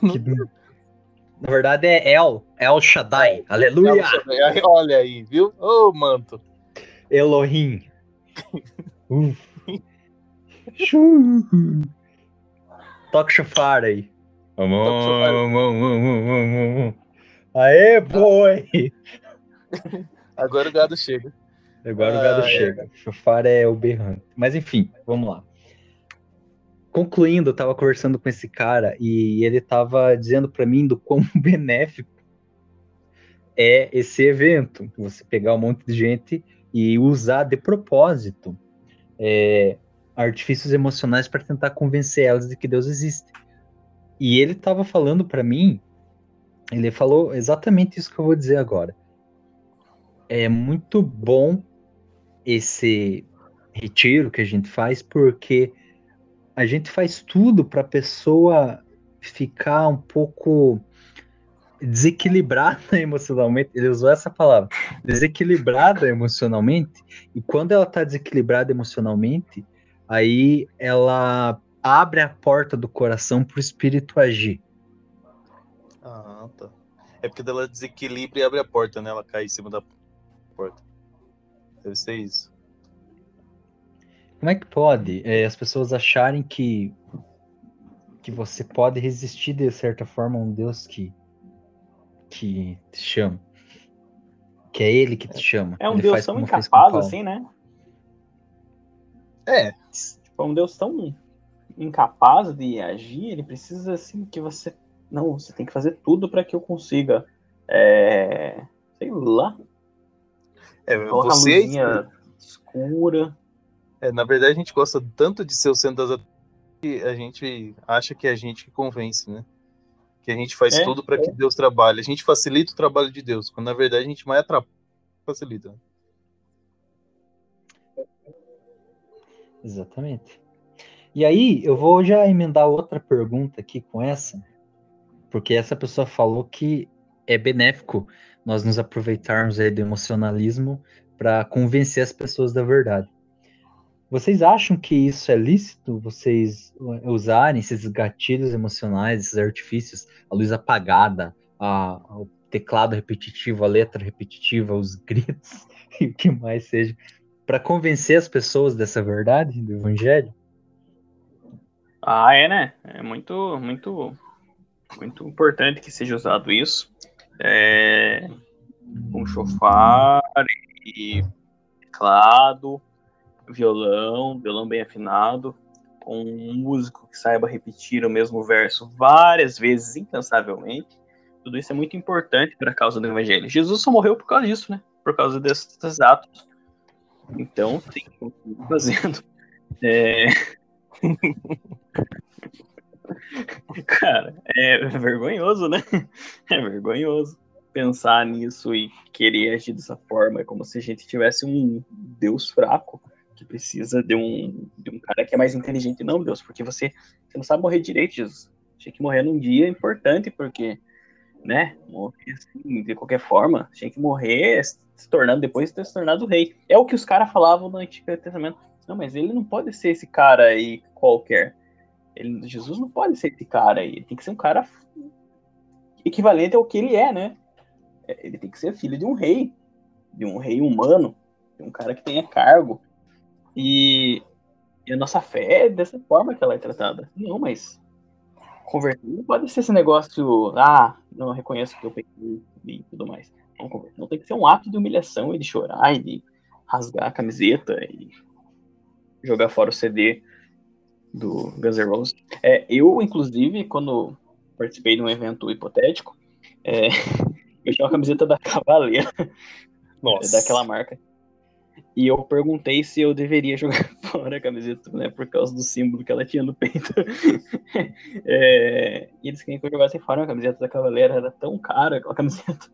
Na verdade é El, El Shaddai. É, Aleluia! El Shaddai. Olha aí, viu? Ô, oh, manto. Elohim. [laughs] Toca o chofar aí. Aê, boi! Agora o gado chega. Agora ah, o gado é. chega. Chofar é o berrante. Mas enfim, vamos lá. Concluindo, eu tava conversando com esse cara e ele tava dizendo para mim do quão [laughs] benéfico é esse evento. Você pegar um monte de gente e usar de propósito é, artifícios emocionais para tentar convencer elas de que Deus existe. E ele estava falando para mim, ele falou exatamente isso que eu vou dizer agora. É muito bom esse retiro que a gente faz porque a gente faz tudo para a pessoa ficar um pouco desequilibrada [laughs] emocionalmente. Ele usou essa palavra, desequilibrada emocionalmente. E quando ela está desequilibrada emocionalmente, aí ela abre a porta do coração para o espírito agir. Ah, tá. É porque ela desequilibra e abre a porta, né? Ela cai em cima da porta. Deve ser isso. Como é que pode é, as pessoas acharem que que você pode resistir de certa forma a um Deus que que te chama? Que é ele que te chama. É um ele Deus tão incapaz assim, né? É. Tipo, é um Deus tão incapaz de agir, ele precisa assim que você. Não, você tem que fazer tudo para que eu consiga. É, sei lá. É, você. luzinha escura. É, na verdade, a gente gosta tanto de ser o centro das que a gente acha que é a gente que convence, né? Que a gente faz é, tudo para é. que Deus trabalhe. A gente facilita o trabalho de Deus, quando na verdade a gente mais atrapalha facilita. Exatamente. E aí, eu vou já emendar outra pergunta aqui com essa, porque essa pessoa falou que é benéfico nós nos aproveitarmos aí do emocionalismo para convencer as pessoas da verdade. Vocês acham que isso é lícito? Vocês usarem esses gatilhos emocionais, esses artifícios, a luz apagada, a, o teclado repetitivo, a letra repetitiva, os [laughs] gritos e o que mais seja, para convencer as pessoas dessa verdade do evangelho? Ah, é, né? É muito, muito, muito importante que seja usado isso. é, com chofar e teclado, violão, violão bem afinado, com um músico que saiba repetir o mesmo verso várias vezes incansavelmente. Tudo isso é muito importante para a causa do evangelho. Jesus só morreu por causa disso, né? Por causa desses atos. Então, tem que continuar fazendo. É... [laughs] Cara, é vergonhoso, né? É vergonhoso pensar nisso e querer agir dessa forma. É como se a gente tivesse um Deus fraco que precisa de um, de um cara que é mais inteligente. Não, Deus, porque você, você não sabe morrer direito, Jesus. Tinha que morrer num dia importante, porque, né, morrer assim, de qualquer forma, tinha que morrer se tornando, depois de ter se tornado rei. É o que os caras falavam no Antigo Testamento. Não, mas ele não pode ser esse cara aí qualquer. Ele, Jesus não pode ser esse cara aí. Ele tem que ser um cara equivalente ao que ele é, né? É, ele tem que ser filho de um rei, de um rei humano, de um cara que tenha cargo. E, e a nossa fé é dessa forma que ela é tratada. Não, mas converter não pode ser esse negócio, ah, não reconheço que eu peguei e tudo mais. Não, não tem que ser um ato de humilhação e de chorar e de rasgar a camiseta e jogar fora o CD do Guns N' Roses. É, eu, inclusive, quando participei de um evento hipotético, é, [laughs] eu tinha uma camiseta da Cavaleira, Nossa. daquela marca. E eu perguntei se eu deveria [laughs] jogar fora a camiseta, né? Por causa do símbolo que ela tinha no peito. [laughs] é, e eles queriam que eu jogasse fora a camiseta da Cavaleira, era tão cara aquela camiseta.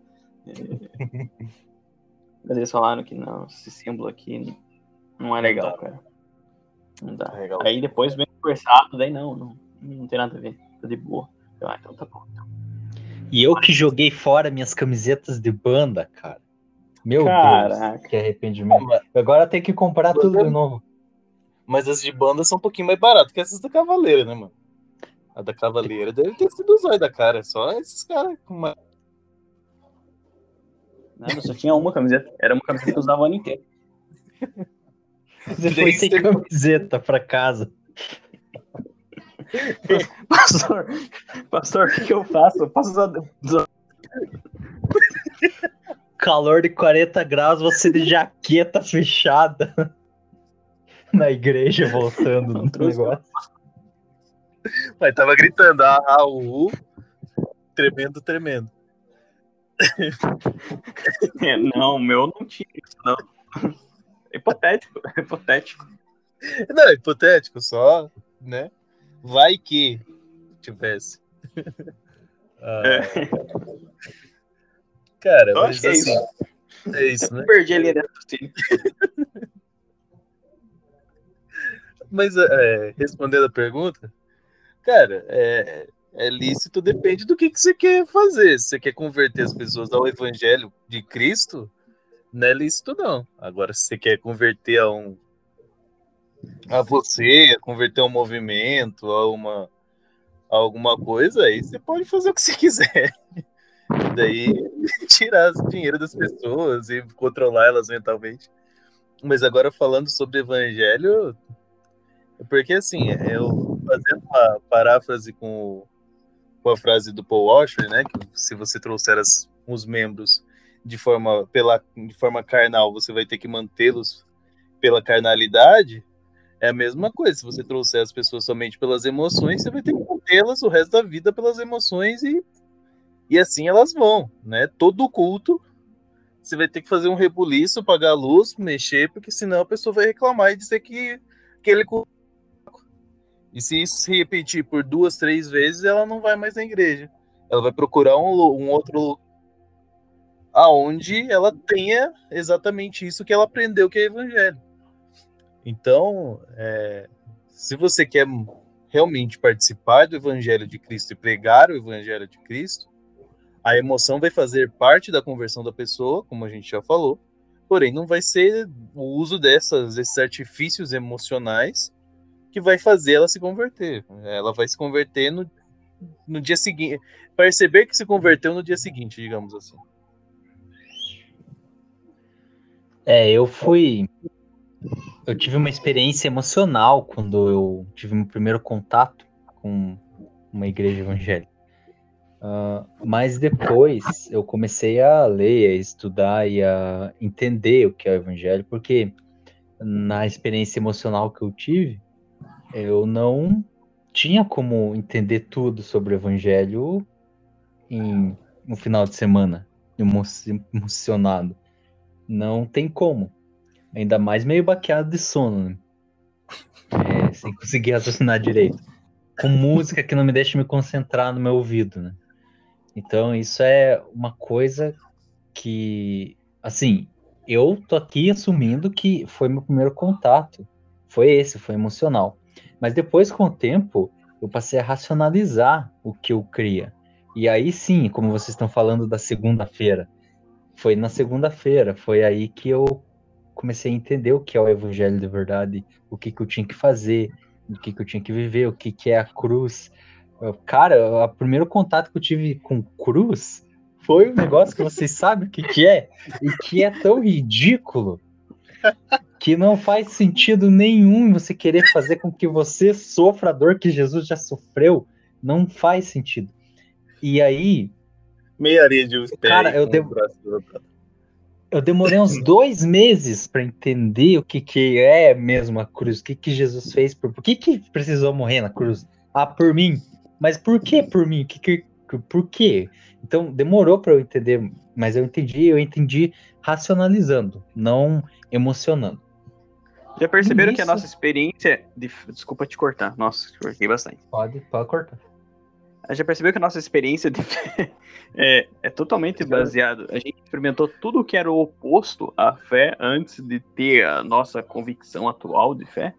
É, [laughs] mas eles falaram que não, esse símbolo aqui não é legal, cara. Não dá. É Aí depois vem conversado, daí não, não, não tem nada a ver. Tá de boa. Ah, então tá bom. Então. E eu que joguei fora minhas camisetas de banda, cara. Meu Caraca. Deus, que arrependimento. Agora tem que comprar tudo de novo. Mas as de banda são um pouquinho mais baratas que essas da Cavaleira, né, mano? A da Cavaleira deve ter sido o zóio da cara. Só esses caras com uma. Não, eu só tinha uma camiseta. Era uma camiseta que eu usava o ano inteiro. Você foi sem camiseta pra casa. pastor, pastor, o que eu faço? Eu passo Calor de 40 graus, você de jaqueta fechada [laughs] na igreja voltando no negócio. Mas tava gritando, ah, Raul, tremendo, tremendo. [laughs] É, não, o meu não tinha isso, não. [laughs] Hipotético, hipotético. Não, hipotético, só, né? Vai que tivesse. ah, é. Cara, Eu mas assim. É isso, é isso né? perdi a linha de raciocínio. mas, é, respondendo a pergunta, cara, é, é lícito, depende do que, que você quer fazer. Se você quer converter as pessoas ao evangelho de Cristo, não é lícito, não. Agora, se você quer converter a um a você, a converter um movimento, a uma a alguma coisa, aí você pode fazer o que você [laughs] quiser. E [laughs] tirar dinheiro das pessoas e controlar elas mentalmente. Mas agora falando sobre evangelho, porque assim, eu fazendo uma paráfrase com, com a frase do Paul Washer, né, que se você trouxer as, os membros de forma pela de forma carnal, você vai ter que mantê-los pela carnalidade. É a mesma coisa. Se você trouxer as pessoas somente pelas emoções, você vai ter que mantê-las o resto da vida pelas emoções e, e assim elas vão, né? Todo culto você vai ter que fazer um rebuliço, pagar a luz, mexer, porque senão a pessoa vai reclamar e dizer que aquele culto. E se isso se repetir por duas, três vezes, ela não vai mais na igreja. Ela vai procurar um, um outro aonde ela tenha exatamente isso que ela aprendeu que é evangelho. Então, é, se você quer realmente participar do Evangelho de Cristo e pregar o Evangelho de Cristo, a emoção vai fazer parte da conversão da pessoa, como a gente já falou, porém não vai ser o uso dessas, desses artifícios emocionais que vai fazer ela se converter. Ela vai se converter no, no dia seguinte, perceber que se converteu no dia seguinte, digamos assim. É, eu fui eu tive uma experiência emocional quando eu tive meu primeiro contato com uma igreja evangélica. Uh, mas depois eu comecei a ler, a estudar e a entender o que é o evangelho, porque na experiência emocional que eu tive, eu não tinha como entender tudo sobre o evangelho em um final de semana, emocionado. Não tem como. Ainda mais meio baqueado de sono, né? é, sem conseguir raciocinar direito. Com música que não me deixa me concentrar no meu ouvido, né? Então, isso é uma coisa que, assim, eu tô aqui assumindo que foi meu primeiro contato. Foi esse, foi emocional. Mas depois, com o tempo, eu passei a racionalizar o que eu cria. E aí sim, como vocês estão falando da segunda-feira, foi na segunda-feira, foi aí que eu comecei a entender o que é o evangelho de verdade, o que, que eu tinha que fazer, o que, que eu tinha que viver, o que, que é a cruz, Cara, o primeiro contato que eu tive com cruz foi um negócio que vocês sabem o que, que é e que é tão ridículo que não faz sentido nenhum você querer fazer com que você sofra a dor que Jesus já sofreu. Não faz sentido. E aí. Meia areia de Cara, eu, de... eu demorei uns dois meses para entender o que, que é mesmo a cruz, o que, que Jesus fez, por, por que, que precisou morrer na cruz? Ah, por mim. Mas por que por mim? Que, que, por quê? Então demorou para eu entender, mas eu entendi, eu entendi racionalizando, não emocionando. Já perceberam que a nossa experiência. De... Desculpa te cortar. Nossa, te cortei bastante. Pode, pode cortar. Já percebeu que a nossa experiência de fé [laughs] é, é totalmente baseado. A gente experimentou tudo que era o oposto à fé antes de ter a nossa convicção atual de fé.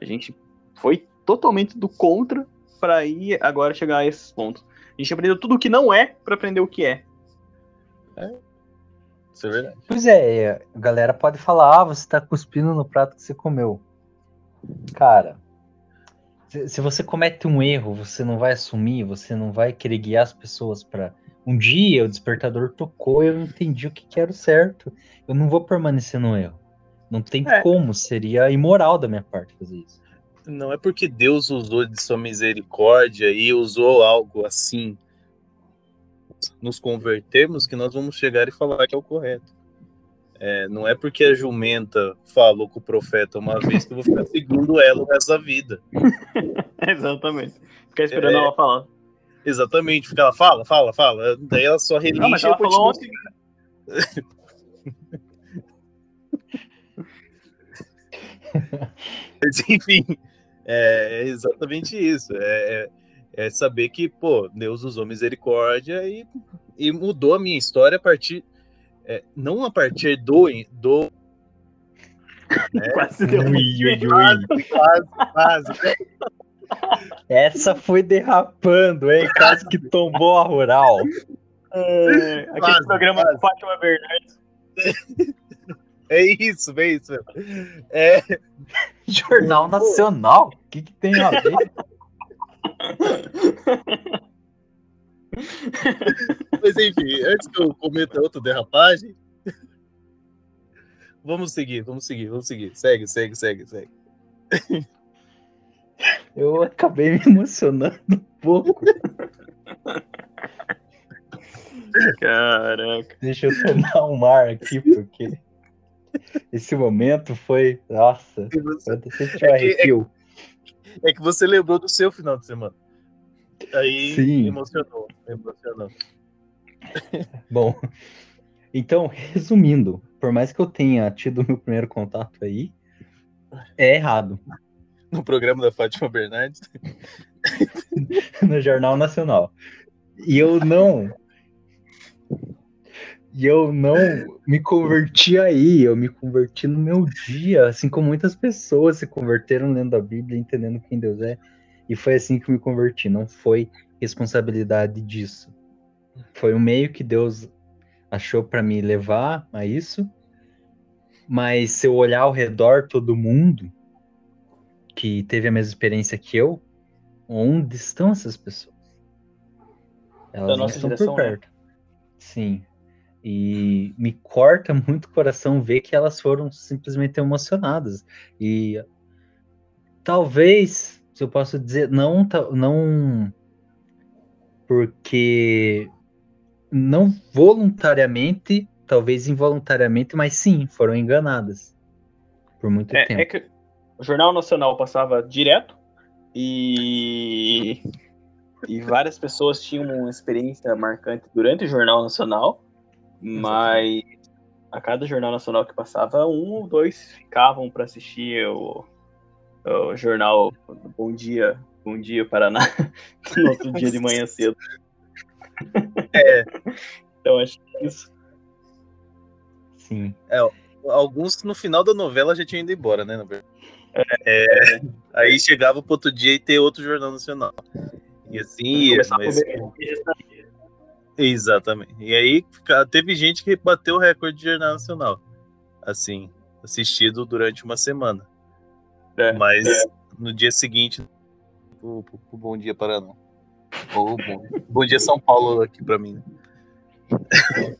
A gente foi totalmente do contra para ir agora chegar a esses pontos. A gente aprendeu tudo o que não é para aprender o que é. É. Isso é verdade. Pois é, a galera pode falar, ah, você tá cuspindo no prato que você comeu. Cara, se você comete um erro, você não vai assumir, você não vai querer guiar as pessoas para um dia o despertador tocou, eu entendi o que, que era o certo. Eu não vou permanecer no erro. Não tem é. como, seria imoral da minha parte fazer isso não é porque Deus usou de sua misericórdia e usou algo assim nos convertermos que nós vamos chegar e falar que é o correto. É, não é porque a jumenta falou com o profeta uma vez que eu vou ficar seguindo ela o resto da vida. [laughs] Exatamente. Ficar esperando é, ela falar. Exatamente. Fica ela fala, fala, fala. Daí ela só relige não, mas ela falou ontem. [laughs] [laughs] mas, enfim, é, é exatamente isso. É, é, é, saber que, pô, Deus usou misericórdia e, e mudou a minha história a partir. É, não a partir do. do [laughs] né? quase deu ui, ui, ui. Quase, quase, né? Essa foi derrapando, hein? Quase que tombou a rural. É, aquele quase, programa quase. Fátima Bernardes. [laughs] É isso, é isso. É... Jornal Nacional? O que, que tem a ver? Mas enfim, antes que eu cometa outra derrapagem, vamos seguir, vamos seguir, vamos seguir. Segue, segue, segue, segue. Eu acabei me emocionando um pouco. Caraca. Deixa eu tomar um ar aqui, porque. Esse momento foi. Nossa, você... eu é, que, é, é, que você lembrou do seu final de semana. Aí Sim. emocionou. Emocionou. Bom, então, resumindo, por mais que eu tenha tido meu primeiro contato aí, é errado. No programa da Fátima Bernardes? [laughs] no Jornal Nacional. E eu não e eu não me converti aí, eu me converti no meu dia, assim como muitas pessoas se converteram lendo a Bíblia, entendendo quem Deus é. E foi assim que me converti, não foi responsabilidade disso. Foi o meio que Deus achou para me levar a isso. Mas se eu olhar ao redor todo mundo que teve a mesma experiência que eu, onde estão essas pessoas? Elas não estão por né? perto. Né? Sim, e me corta [laughs] muito o coração ver que elas foram simplesmente emocionadas. E talvez, se eu posso dizer, não, não porque não voluntariamente, talvez involuntariamente, mas sim, foram enganadas por muito É, tempo. é que o Jornal Nacional passava direto e, e várias pessoas tinham uma experiência marcante durante o Jornal Nacional, mas a cada Jornal Nacional que passava, um ou dois ficavam para assistir o, o jornal Bom Dia, Bom Dia Paraná, [laughs] no outro dia de manhã cedo. [laughs] É. Então acho que isso. Sim. Alguns no final da novela já tinham ido embora, né? na verdade. É, aí chegava pro outro dia e ter outro Jornal Nacional. E assim ia, mas... Exatamente. E aí teve gente que bateu o recorde de Jornal Nacional. Assim, assistido durante uma semana. É, Mas é. no dia seguinte, o, o- o Bom Dia Paraná. Ou bom, bom Dia São Paulo aqui pra mim. né?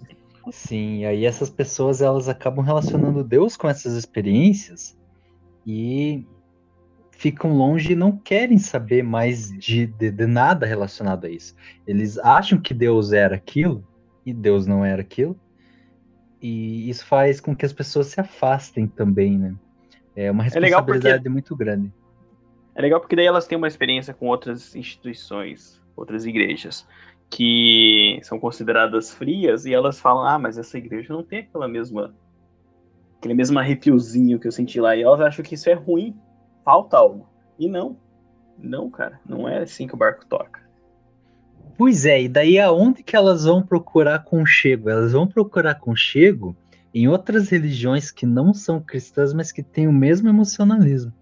Sim, e aí essas pessoas elas acabam relacionando Deus com essas experiências e ficam longe e não querem saber mais de, de, de nada relacionado a isso. Eles acham que Deus era aquilo e Deus não era aquilo, e isso faz com que as pessoas se afastem também, né? É uma É legal porque- responsabilidade muito grande. É legal porque daí elas têm uma experiência com outras instituições, outras igrejas, que são consideradas frias, e elas falam, ah, mas essa igreja não tem aquela mesma. aquele mesmo arrepiozinho que eu senti lá. E elas acham que isso é ruim, falta algo. E não. Não, cara, não é assim que o barco toca. Pois é, e daí aonde que elas vão procurar conchego? Elas vão procurar conchego em outras religiões que não são cristãs, mas que têm o mesmo emocionalismo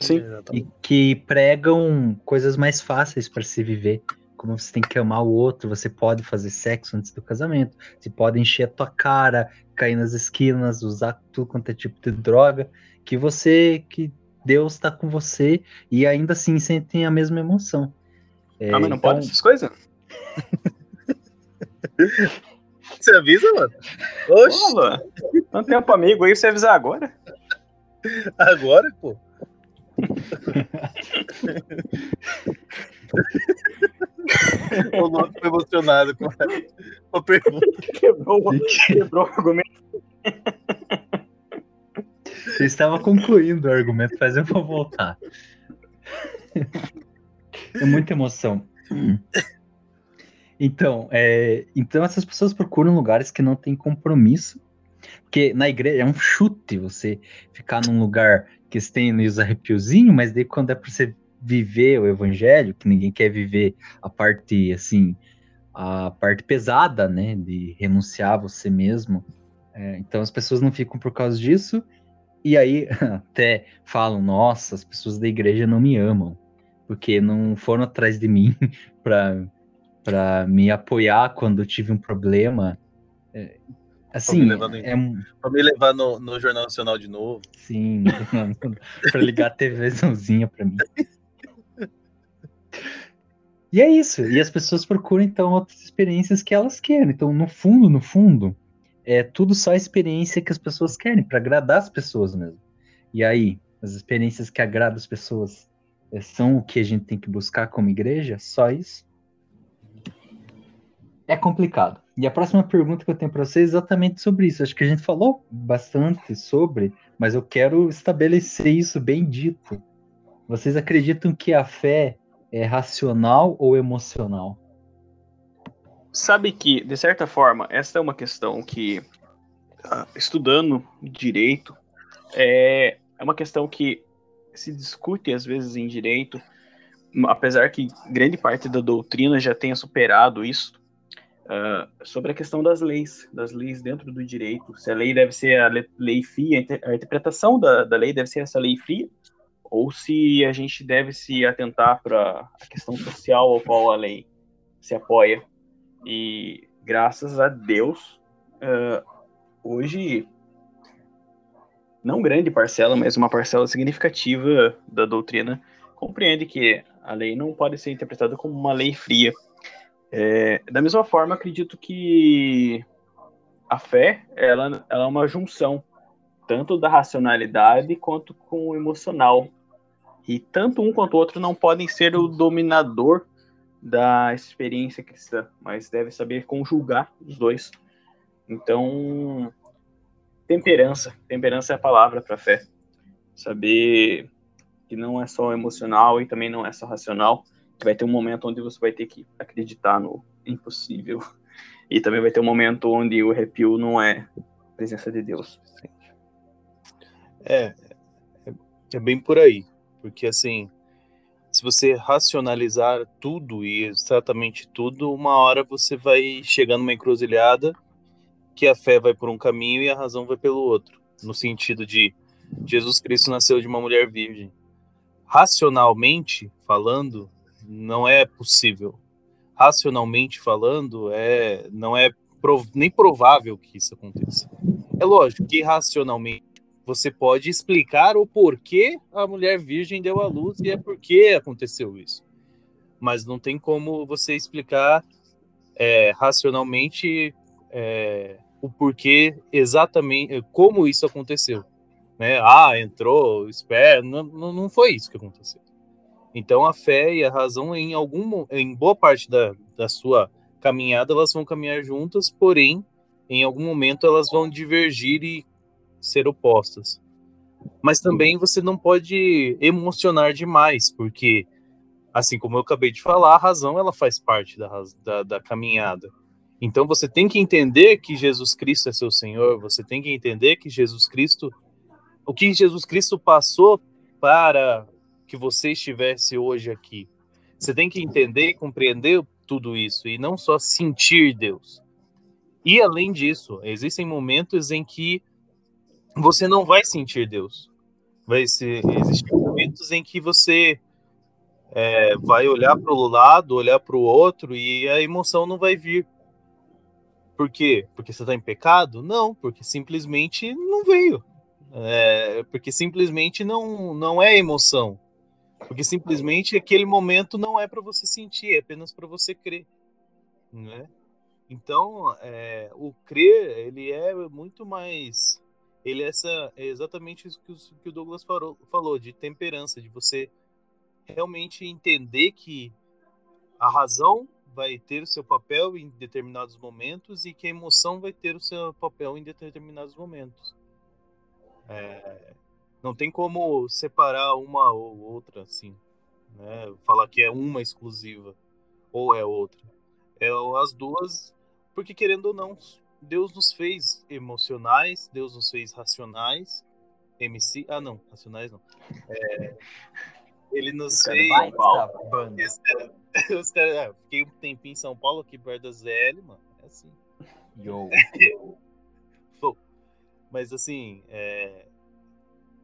Sim. e que pregam coisas mais fáceis para se viver. Como você tem que amar o outro, você pode fazer sexo antes do casamento, você pode encher a tua cara, cair nas esquinas, usar tudo quanto é tipo de droga, que você, que Deus está com você e ainda assim sentem a mesma emoção. É, ah, mas não então- pode essas coisas? [laughs] Você avisa, mano? Oxe, Pô, Luan, tanto tempo amigo aí, você avisar agora? agora, pô. [laughs] o Luan ficou emocionado com a, com a pergunta. Quebrou, [laughs] quebrou o argumento. Eu estava concluindo o argumento, mas eu vou voltar. É muita emoção. Então, é, então essas pessoas procuram lugares que não têm compromisso, porque na igreja é um chute você ficar num lugar que você tem os arrepiozinhos, mas daí quando é para você viver o evangelho, que ninguém quer viver a parte assim, a parte pesada, né, de renunciar a você mesmo. É, então as pessoas não ficam por causa disso. E aí [laughs] até falam, nossa, as pessoas da igreja não me amam, porque não foram atrás de mim [laughs] para para me apoiar quando eu tive um problema. É, assim, me levar no- é me levar no, no Jornal Nacional de novo. sim, [laughs] para ligar a TVzãozinha para mim. E é isso. E as pessoas procuram então outras experiências que elas querem. Então, no fundo, no fundo, é tudo só experiência que as pessoas querem, para agradar as pessoas mesmo. E aí, as experiências que agradam as pessoas é, são o que a gente tem que buscar como igreja? Só isso? É complicado. E a próxima pergunta que eu tenho para vocês é exatamente sobre isso. Acho que a gente falou bastante sobre, mas eu quero estabelecer isso bem dito. Vocês acreditam que a fé é racional ou emocional? Sabe que, de certa forma, essa é uma questão que, ah, estudando direito, é, é uma questão que se discute às vezes em direito, apesar que grande parte da doutrina já tenha superado isso, ah, sobre a questão das leis, das leis dentro do direito. Se a lei deve ser a le- lei fria, a interpretação da, da lei deve ser essa lei fria, ou se a gente deve se atentar para a questão social ao qual a lei se apoia. E graças a Deus, ah, hoje, não grande parcela, mas uma parcela significativa da doutrina compreende que a lei não pode ser interpretada como uma lei fria. É, da mesma forma, acredito que a fé ela, ela é uma junção tanto da racionalidade quanto com o emocional. E tanto um quanto o outro não podem ser o dominador da experiência cristã, mas deve saber conjugar os dois. Então, temperança, temperança é a palavra para fé. Saber que não é só emocional e também não é só racional. Vai ter um momento onde você vai ter que acreditar no impossível. E também vai ter um momento onde o arrepio não é presença de Deus. É, é, é bem por aí. Porque assim, se você racionalizar tudo e exatamente tudo, uma hora você vai chegar numa encruzilhada que a fé vai por um caminho e a razão vai pelo outro. No sentido de Jesus Cristo nasceu de uma mulher virgem. Racionalmente falando, não é possível. Racionalmente falando, é não é prov, nem provável que isso aconteça. É lógico que racionalmente você pode explicar o porquê a mulher virgem deu à luz e é porque aconteceu isso. Mas não tem como você explicar é, racionalmente é, o porquê exatamente, como isso aconteceu. Né? Ah, entrou, espera. Não, não foi isso que aconteceu. Então a fé e a razão, em algum, em boa parte da, da sua caminhada, elas vão caminhar juntas, porém, em algum momento elas vão divergir e ser opostas. Mas também você não pode emocionar demais, porque, assim como eu acabei de falar, a razão ela faz parte da, da, da caminhada. Então você tem que entender que Jesus Cristo é seu Senhor, você tem que entender que Jesus Cristo, o que Jesus Cristo passou para que você estivesse hoje aqui. Você tem que entender e compreender tudo isso e não só sentir Deus. E além disso, existem momentos em que você não vai sentir Deus. Vai existir momentos em que você é, vai olhar para o lado, olhar para o outro e a emoção não vai vir. Por quê? Porque você está em pecado? Não, porque simplesmente não veio. É, porque simplesmente não, não é emoção. Porque simplesmente aquele momento não é para você sentir, é apenas para você crer. Né? Então, é, o crer, ele é muito mais ele é, essa, é exatamente isso que, que o Douglas falou, falou, de temperança, de você realmente entender que a razão vai ter o seu papel em determinados momentos e que a emoção vai ter o seu papel em determinados momentos. É, não tem como separar uma ou outra assim, né? Falar que é uma exclusiva ou é outra. É as duas, porque querendo ou não, Deus nos fez emocionais, Deus nos fez racionais. MC. Ah, não, racionais não. É, ele nos fez. Vai, Os cara, é, fiquei um tempinho em São Paulo, aqui perto da ZL, mano. É assim. Yo. [laughs] Mas assim, é,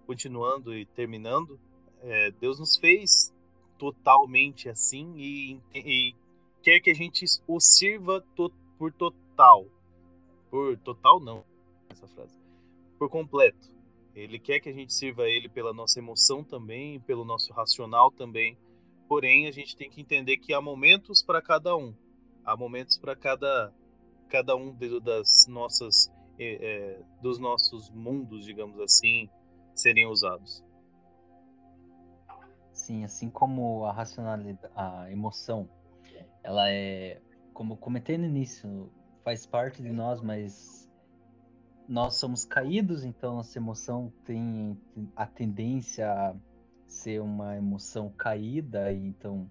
continuando e terminando, é, Deus nos fez totalmente assim e, e, quer que a gente o sirva to, por total por total não, essa frase. Por completo. Ele quer que a gente sirva a ele pela nossa emoção também, pelo nosso racional também. Porém, a gente tem que entender que há momentos para cada um. Há momentos para cada cada um das nossas é, dos nossos mundos, digamos assim, serem usados. Sim, assim como a racionalidade, a emoção, ela é, como comentei no início, faz parte de nós, mas nós somos caídos, então nossa emoção tem a tendência a ser uma emoção caída e então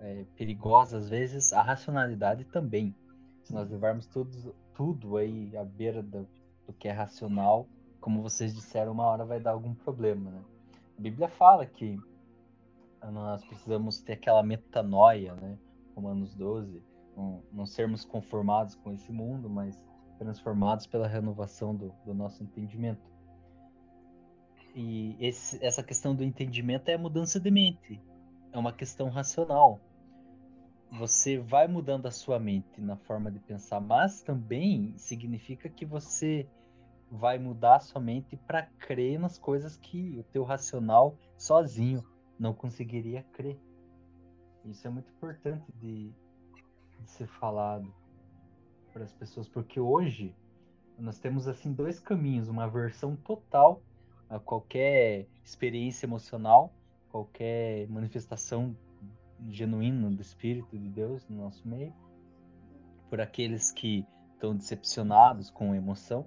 é, perigosa às vezes. A racionalidade também. Se nós levarmos tudo, tudo aí à beira do, do que é racional, como vocês disseram, uma hora vai dar algum problema, né? A Bíblia fala que nós precisamos ter aquela metanoia, né? Romanos 12, não, não sermos conformados com esse mundo, mas transformados pela renovação do, do nosso entendimento. E esse, essa questão do entendimento é a mudança de mente, é uma questão racional. Você vai mudando a sua mente na forma de pensar, mas também significa que você vai mudar a sua mente para crer nas coisas que o teu racional sozinho não conseguiria crer. Isso é muito importante de, de ser falado para as pessoas, porque hoje nós temos assim dois caminhos, uma versão total a qualquer experiência emocional, qualquer manifestação genuíno do Espírito de Deus no nosso meio, por aqueles que estão decepcionados com a emoção,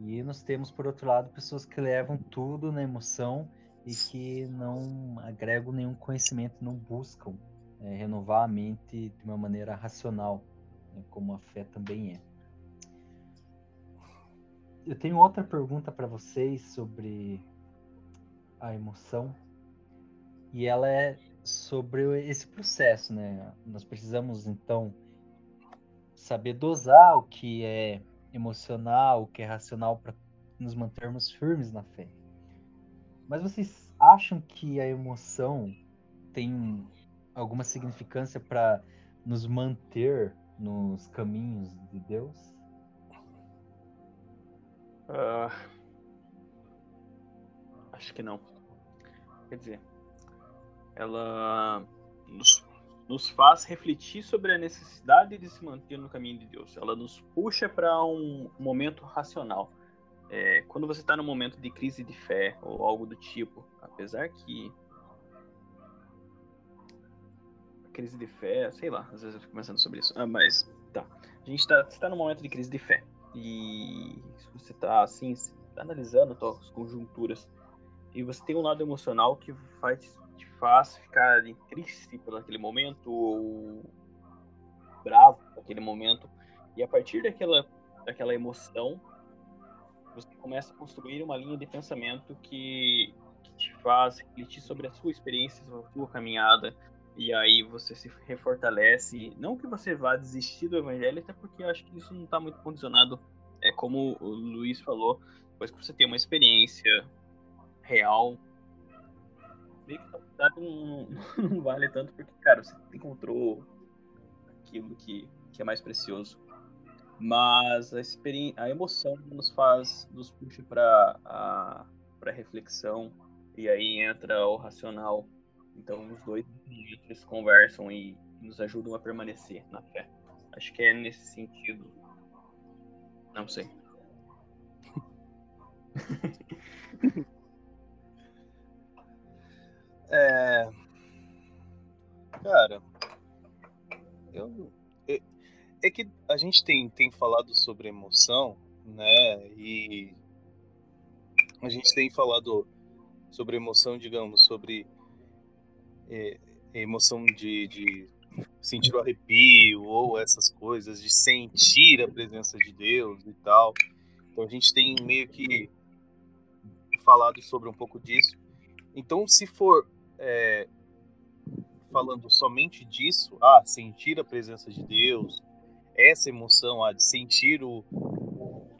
e nós temos, por outro lado, pessoas que levam tudo na emoção e que não agregam nenhum conhecimento, não buscam é, renovar a mente de uma maneira racional, né, como a fé também é. Eu tenho outra pergunta para vocês sobre a emoção e ela é sobre esse processo, né? Nós precisamos então saber dosar o que é emocional, o que é racional para nos mantermos firmes na fé. Mas vocês acham que a emoção tem alguma significância para nos manter nos caminhos de Deus? Uh, acho que não. Quer dizer, ela nos, nos faz refletir sobre a necessidade de se manter no caminho de Deus. Ela nos puxa para um momento racional. É, quando você está num momento de crise de fé ou algo do tipo, apesar que crise de fé, sei lá, às vezes eu fico pensando sobre isso. Ah, mas tá. A gente está tá num momento de crise de fé. E você está assim, tá analisando as conjunturas, e você tem um lado emocional que faz, te faz ficar triste por aquele momento, ou bravo por aquele momento, e a partir daquela, daquela emoção, você começa a construir uma linha de pensamento que, que te faz refletir sobre a sua experiência, sobre a sua caminhada, e aí você se refortalece. Não que você vá desistir do evangelho, até porque eu acho que isso não está muito condicionado. É como o Luiz falou, depois que você tem uma experiência real, meio que não, [laughs] não vale tanto, porque, cara, você encontrou aquilo que, que é mais precioso. Mas a, experiência, a emoção nos faz, nos puxa para a pra reflexão, e aí entra o racional então os dois eles conversam e nos ajudam a permanecer na fé. Acho que é nesse sentido. Não sei. [laughs] é. Cara, eu, é, é que a gente tem, tem falado sobre emoção, né? E a gente tem falado sobre emoção, digamos, sobre é, é, emoção de, de sentir o arrepio ou essas coisas, de sentir a presença de Deus e tal. Então a gente tem meio que falado sobre um pouco disso. Então, se for é, falando somente disso, ah, sentir a presença de Deus, essa emoção ah, de sentir o,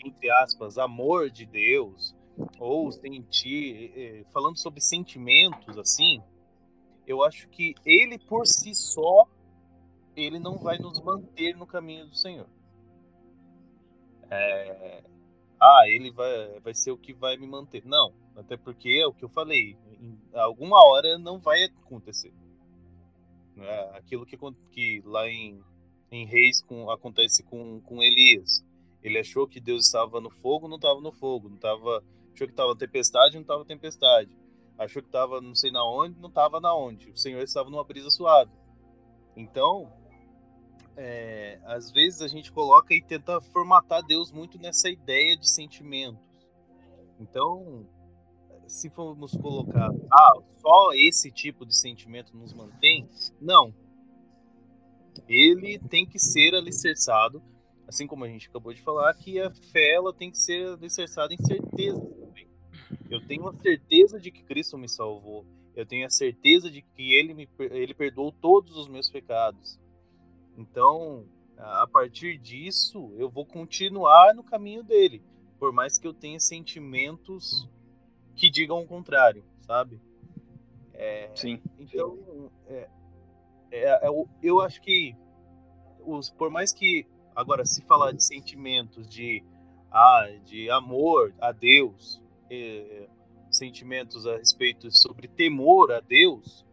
entre aspas, amor de Deus, ou sentir, é, falando sobre sentimentos assim, eu acho que ele por si só ele não vai nos manter no caminho do Senhor. É... Ah, ele vai, vai ser o que vai me manter. Não, até porque é o que eu falei, em alguma hora não vai acontecer. É aquilo que, que lá em, em Reis com, acontece com, com Elias. Ele achou que Deus estava no fogo, não estava no fogo. Não tava, achou que estava tempestade, não estava tempestade achou que estava não sei na onde, não estava na onde. O Senhor estava numa brisa suave. Então, é, às vezes a gente coloca e tenta formatar Deus muito nessa ideia de sentimentos. Então, se formos colocar, ah, só esse tipo de sentimento nos mantém, não. Ele tem que ser alicerçado, assim como a gente acabou de falar, que a fé ela tem que ser alicerçada em certeza. Eu tenho a certeza de que Cristo me salvou. Eu tenho a certeza de que Ele me ele perdoou todos os meus pecados. Então, a partir disso, eu vou continuar no caminho dele, por mais que eu tenha sentimentos que digam o contrário, sabe? É, Sim. Então, é, é, é, eu acho que os, por mais que agora se falar de sentimentos de ah, de amor a Deus, eh, sentimentos a respeito sobre temor a Deus,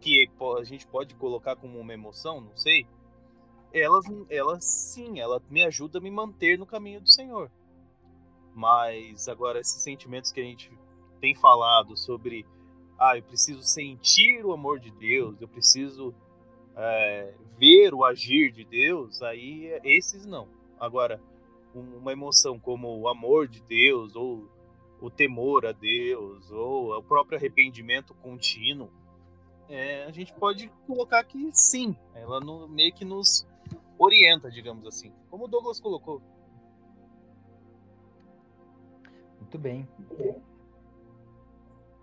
que a gente pode colocar como uma emoção, não sei, elas, elas sim, ela me ajuda a me manter no caminho do Senhor. Mas agora esses sentimentos que a gente tem falado sobre, ah, eu preciso sentir o amor de Deus, eu preciso é, ver o agir de Deus, aí esses não. Agora, uma emoção como o amor de Deus, ou o temor a Deus, ou o próprio arrependimento contínuo, é, a gente pode colocar que sim, ela no, meio que nos orienta, digamos assim. Como o Douglas colocou. Muito bem.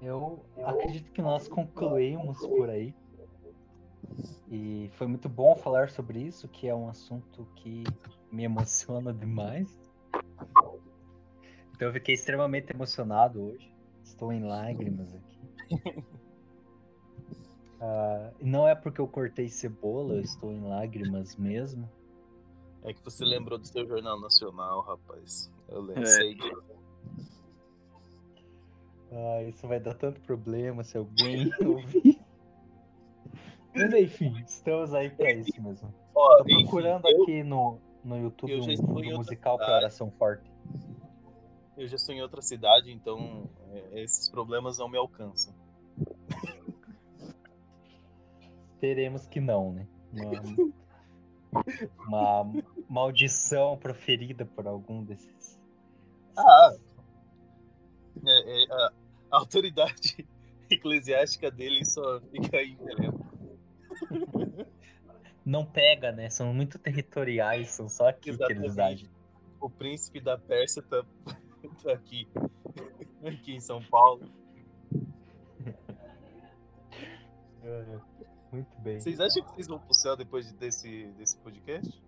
Eu acredito que nós concluímos por aí. E foi muito bom falar sobre isso, que é um assunto que me emociona demais. Então eu fiquei extremamente emocionado hoje. Estou em lágrimas aqui. Uh, [laughs] não é porque eu cortei cebola, eu estou em lágrimas mesmo. É que você lembrou do seu jornal nacional, rapaz. Eu lembro, é. sei disso. Ah, isso vai dar tanto problema se alguém [laughs] ouvir. Mas enfim, estamos aí pra isso mesmo. Ó, Tô procurando enfim, aqui no, no YouTube um fundo musical para oração forte. Eu já estou em outra cidade, então é, esses problemas não me alcançam. Teremos que não, né? Uma, uma maldição proferida por algum desses. Ah! É, é, a, a autoridade [laughs] eclesiástica dele só fica aí, entendeu? Não pega, né? São muito territoriais, são só aqui Exatamente. que eles agem. O príncipe da Pérsia tá aqui. [laughs] aqui em São Paulo. Muito bem. Vocês acham que vocês vão pro céu depois desse, desse podcast?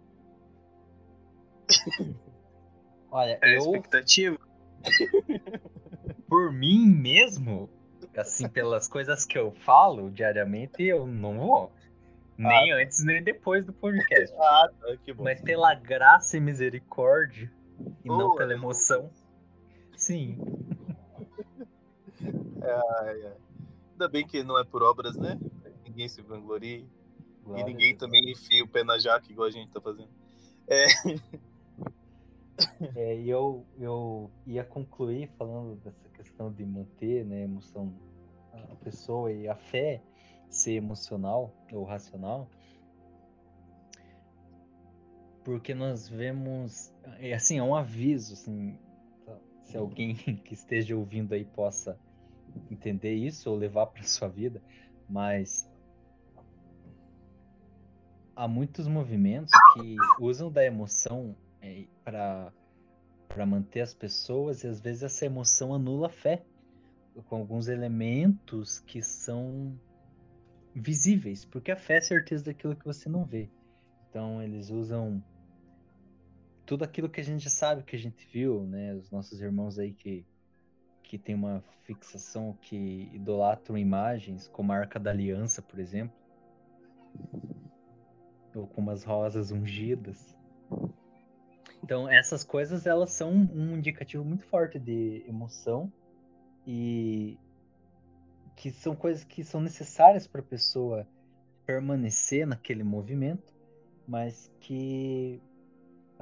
Olha, é eu... expectativa. [laughs] Por mim mesmo, assim, pelas coisas que eu falo diariamente, eu não vou. Nem ah, antes, nem depois do podcast. Ah, tá, que bom. Mas pela graça e misericórdia, e oh, não pela emoção, sim. [laughs] Ai, ai. Ainda bem que não é por obras, né? Ninguém se vanglorie. Glória e ninguém também enfia o pé na jaca, igual a gente tá fazendo. É. [laughs] É, e eu, eu ia concluir falando dessa questão de manter né, a emoção a pessoa e a fé ser emocional ou racional, porque nós vemos, é assim, é um aviso, assim, se alguém [laughs] que esteja ouvindo aí possa entender isso ou levar para sua vida, mas há muitos movimentos que usam da emoção é, para para manter as pessoas e às vezes essa emoção anula a fé com alguns elementos que são visíveis, porque a fé é certeza daquilo que você não vê. Então eles usam tudo aquilo que a gente sabe, que a gente viu, né? Os nossos irmãos aí que que tem uma fixação que idolatram imagens, como a Arca da Aliança, por exemplo, ou como as rosas ungidas. Então, essas coisas elas são um indicativo muito forte de emoção e que são coisas que são necessárias para a pessoa permanecer naquele movimento, mas que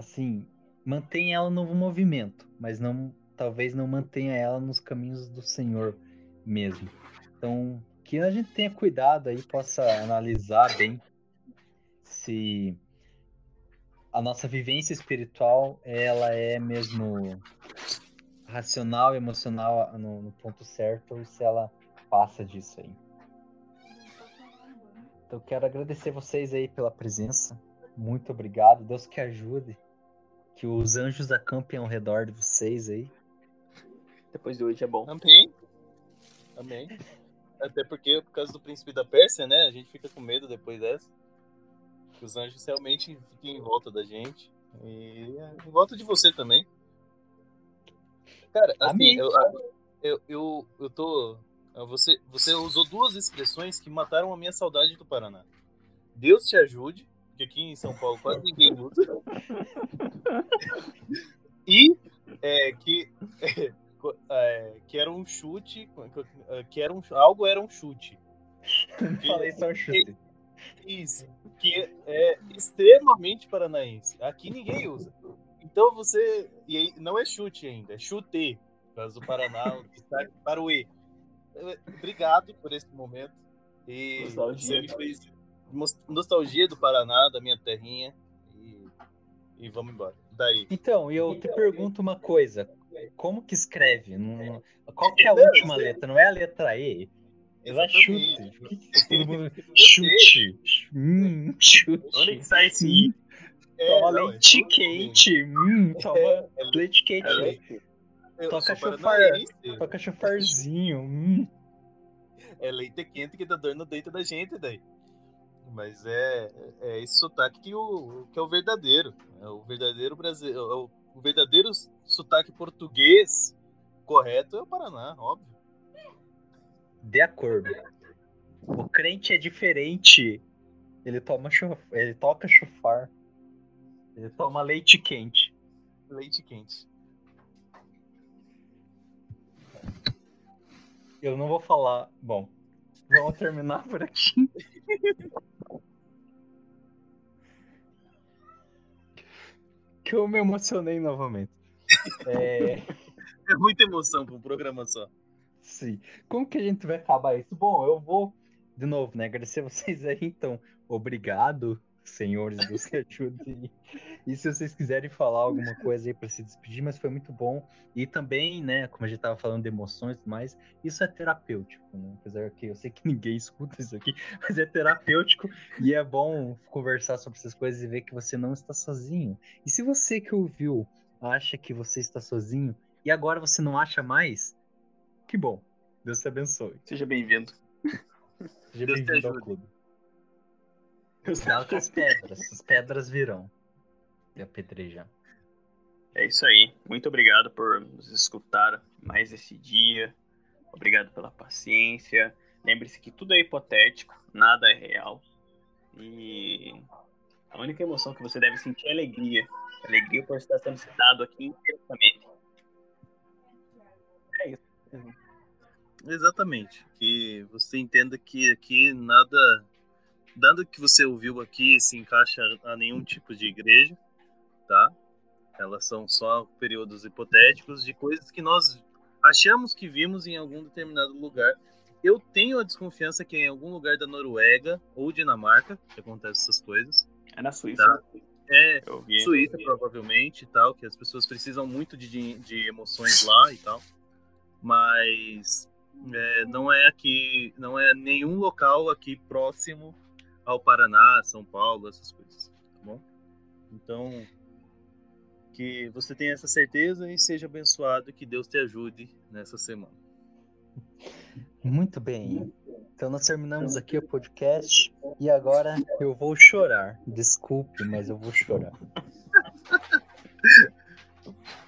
assim, mantém ela no movimento, mas não talvez não mantenha ela nos caminhos do Senhor mesmo. Então, que a gente tenha cuidado aí, possa analisar bem se a nossa vivência espiritual ela é mesmo racional, emocional no, no ponto certo ou se ela passa disso aí. Então quero agradecer vocês aí pela presença. Muito obrigado. Deus que ajude. Que os anjos acampem ao redor de vocês aí. Depois de hoje é bom. Amém. Amém. Até porque, por causa do príncipe da Pérsia, né? A gente fica com medo depois dessa que os anjos realmente fiquem em volta da gente. E em volta de você também. Cara, assim, eu, eu, eu, eu tô. Você, você usou duas expressões que mataram a minha saudade do Paraná. Deus te ajude, que aqui em São Paulo quase ninguém usa. [laughs] e é, que, é, é, que era um chute, que era um, algo era um chute. [laughs] Falei só um chute. Isso, que é extremamente paranaense. Aqui ninguém usa. Então você. E aí, não é chute ainda, é chute. Por causa do Paraná, o destaque para o E. Obrigado por esse momento. E você me, fez, nostalgia do Paraná, da minha terrinha. E, e vamos embora. Daí. Então, eu te pergunto uma coisa. Como que escreve? Qual que é a última letra? Não é a letra E? Ela chute. [laughs] Todo mundo chute. Hum, chute. Onde que sai esse I? É, toma não, leite é quente. Hum, toma é, é, leite quente. É, toca chofar. Toca chofarzinho. Hum. É leite quente que dá dor no dente da gente daí. Mas é, é esse sotaque que, o, que é o verdadeiro. É o verdadeiro brasileiro. É o, o verdadeiro sotaque português correto é o Paraná, óbvio. De acordo. O crente é diferente. Ele toma chof... ele toca chofar. Ele toma leite quente. Leite quente. Eu não vou falar. Bom, vamos terminar por aqui. [laughs] que eu me emocionei novamente. É, [laughs] é muita emoção para um programa só. Sim. Como que a gente vai acabar isso? Bom, eu vou, de novo, né, agradecer vocês aí, então. Obrigado, senhores, Deus que ajude. E se vocês quiserem falar alguma coisa aí para se despedir, mas foi muito bom. E também, né, como a gente tava falando de emoções e mais, isso é terapêutico, né? Apesar que eu sei que ninguém escuta isso aqui, [laughs] mas é terapêutico e é bom conversar sobre essas coisas e ver que você não está sozinho. E se você que ouviu acha que você está sozinho e agora você não acha mais, que bom. Deus te abençoe. Seja bem-vindo. Seja bem-vindo ao clube. Cuidado com as pedras. As pedras virão. E apedrejar. É isso aí. Muito obrigado por nos escutar mais esse dia. Obrigado pela paciência. Lembre-se que tudo é hipotético, nada é real. E a única emoção que você deve sentir é alegria. Alegria por estar sendo citado aqui indiretamente. É isso. Exatamente. Que você entenda que aqui nada, nada que você ouviu aqui se encaixa a nenhum tipo de igreja, tá? Elas são só períodos hipotéticos de coisas que nós achamos que vimos em algum determinado lugar. Eu tenho a desconfiança que em algum lugar da Noruega ou Dinamarca que acontecem essas coisas. É na Suíça. Tá? É, Suíça provavelmente tal, que as pessoas precisam muito de, de emoções lá e tal. Mas é, não é aqui, não é nenhum local aqui próximo ao Paraná, São Paulo, essas coisas, tá bom? Então, que você tenha essa certeza e seja abençoado e que Deus te ajude nessa semana. Muito bem. Então nós terminamos aqui o podcast e agora eu vou chorar. Desculpe, mas eu vou chorar. [laughs]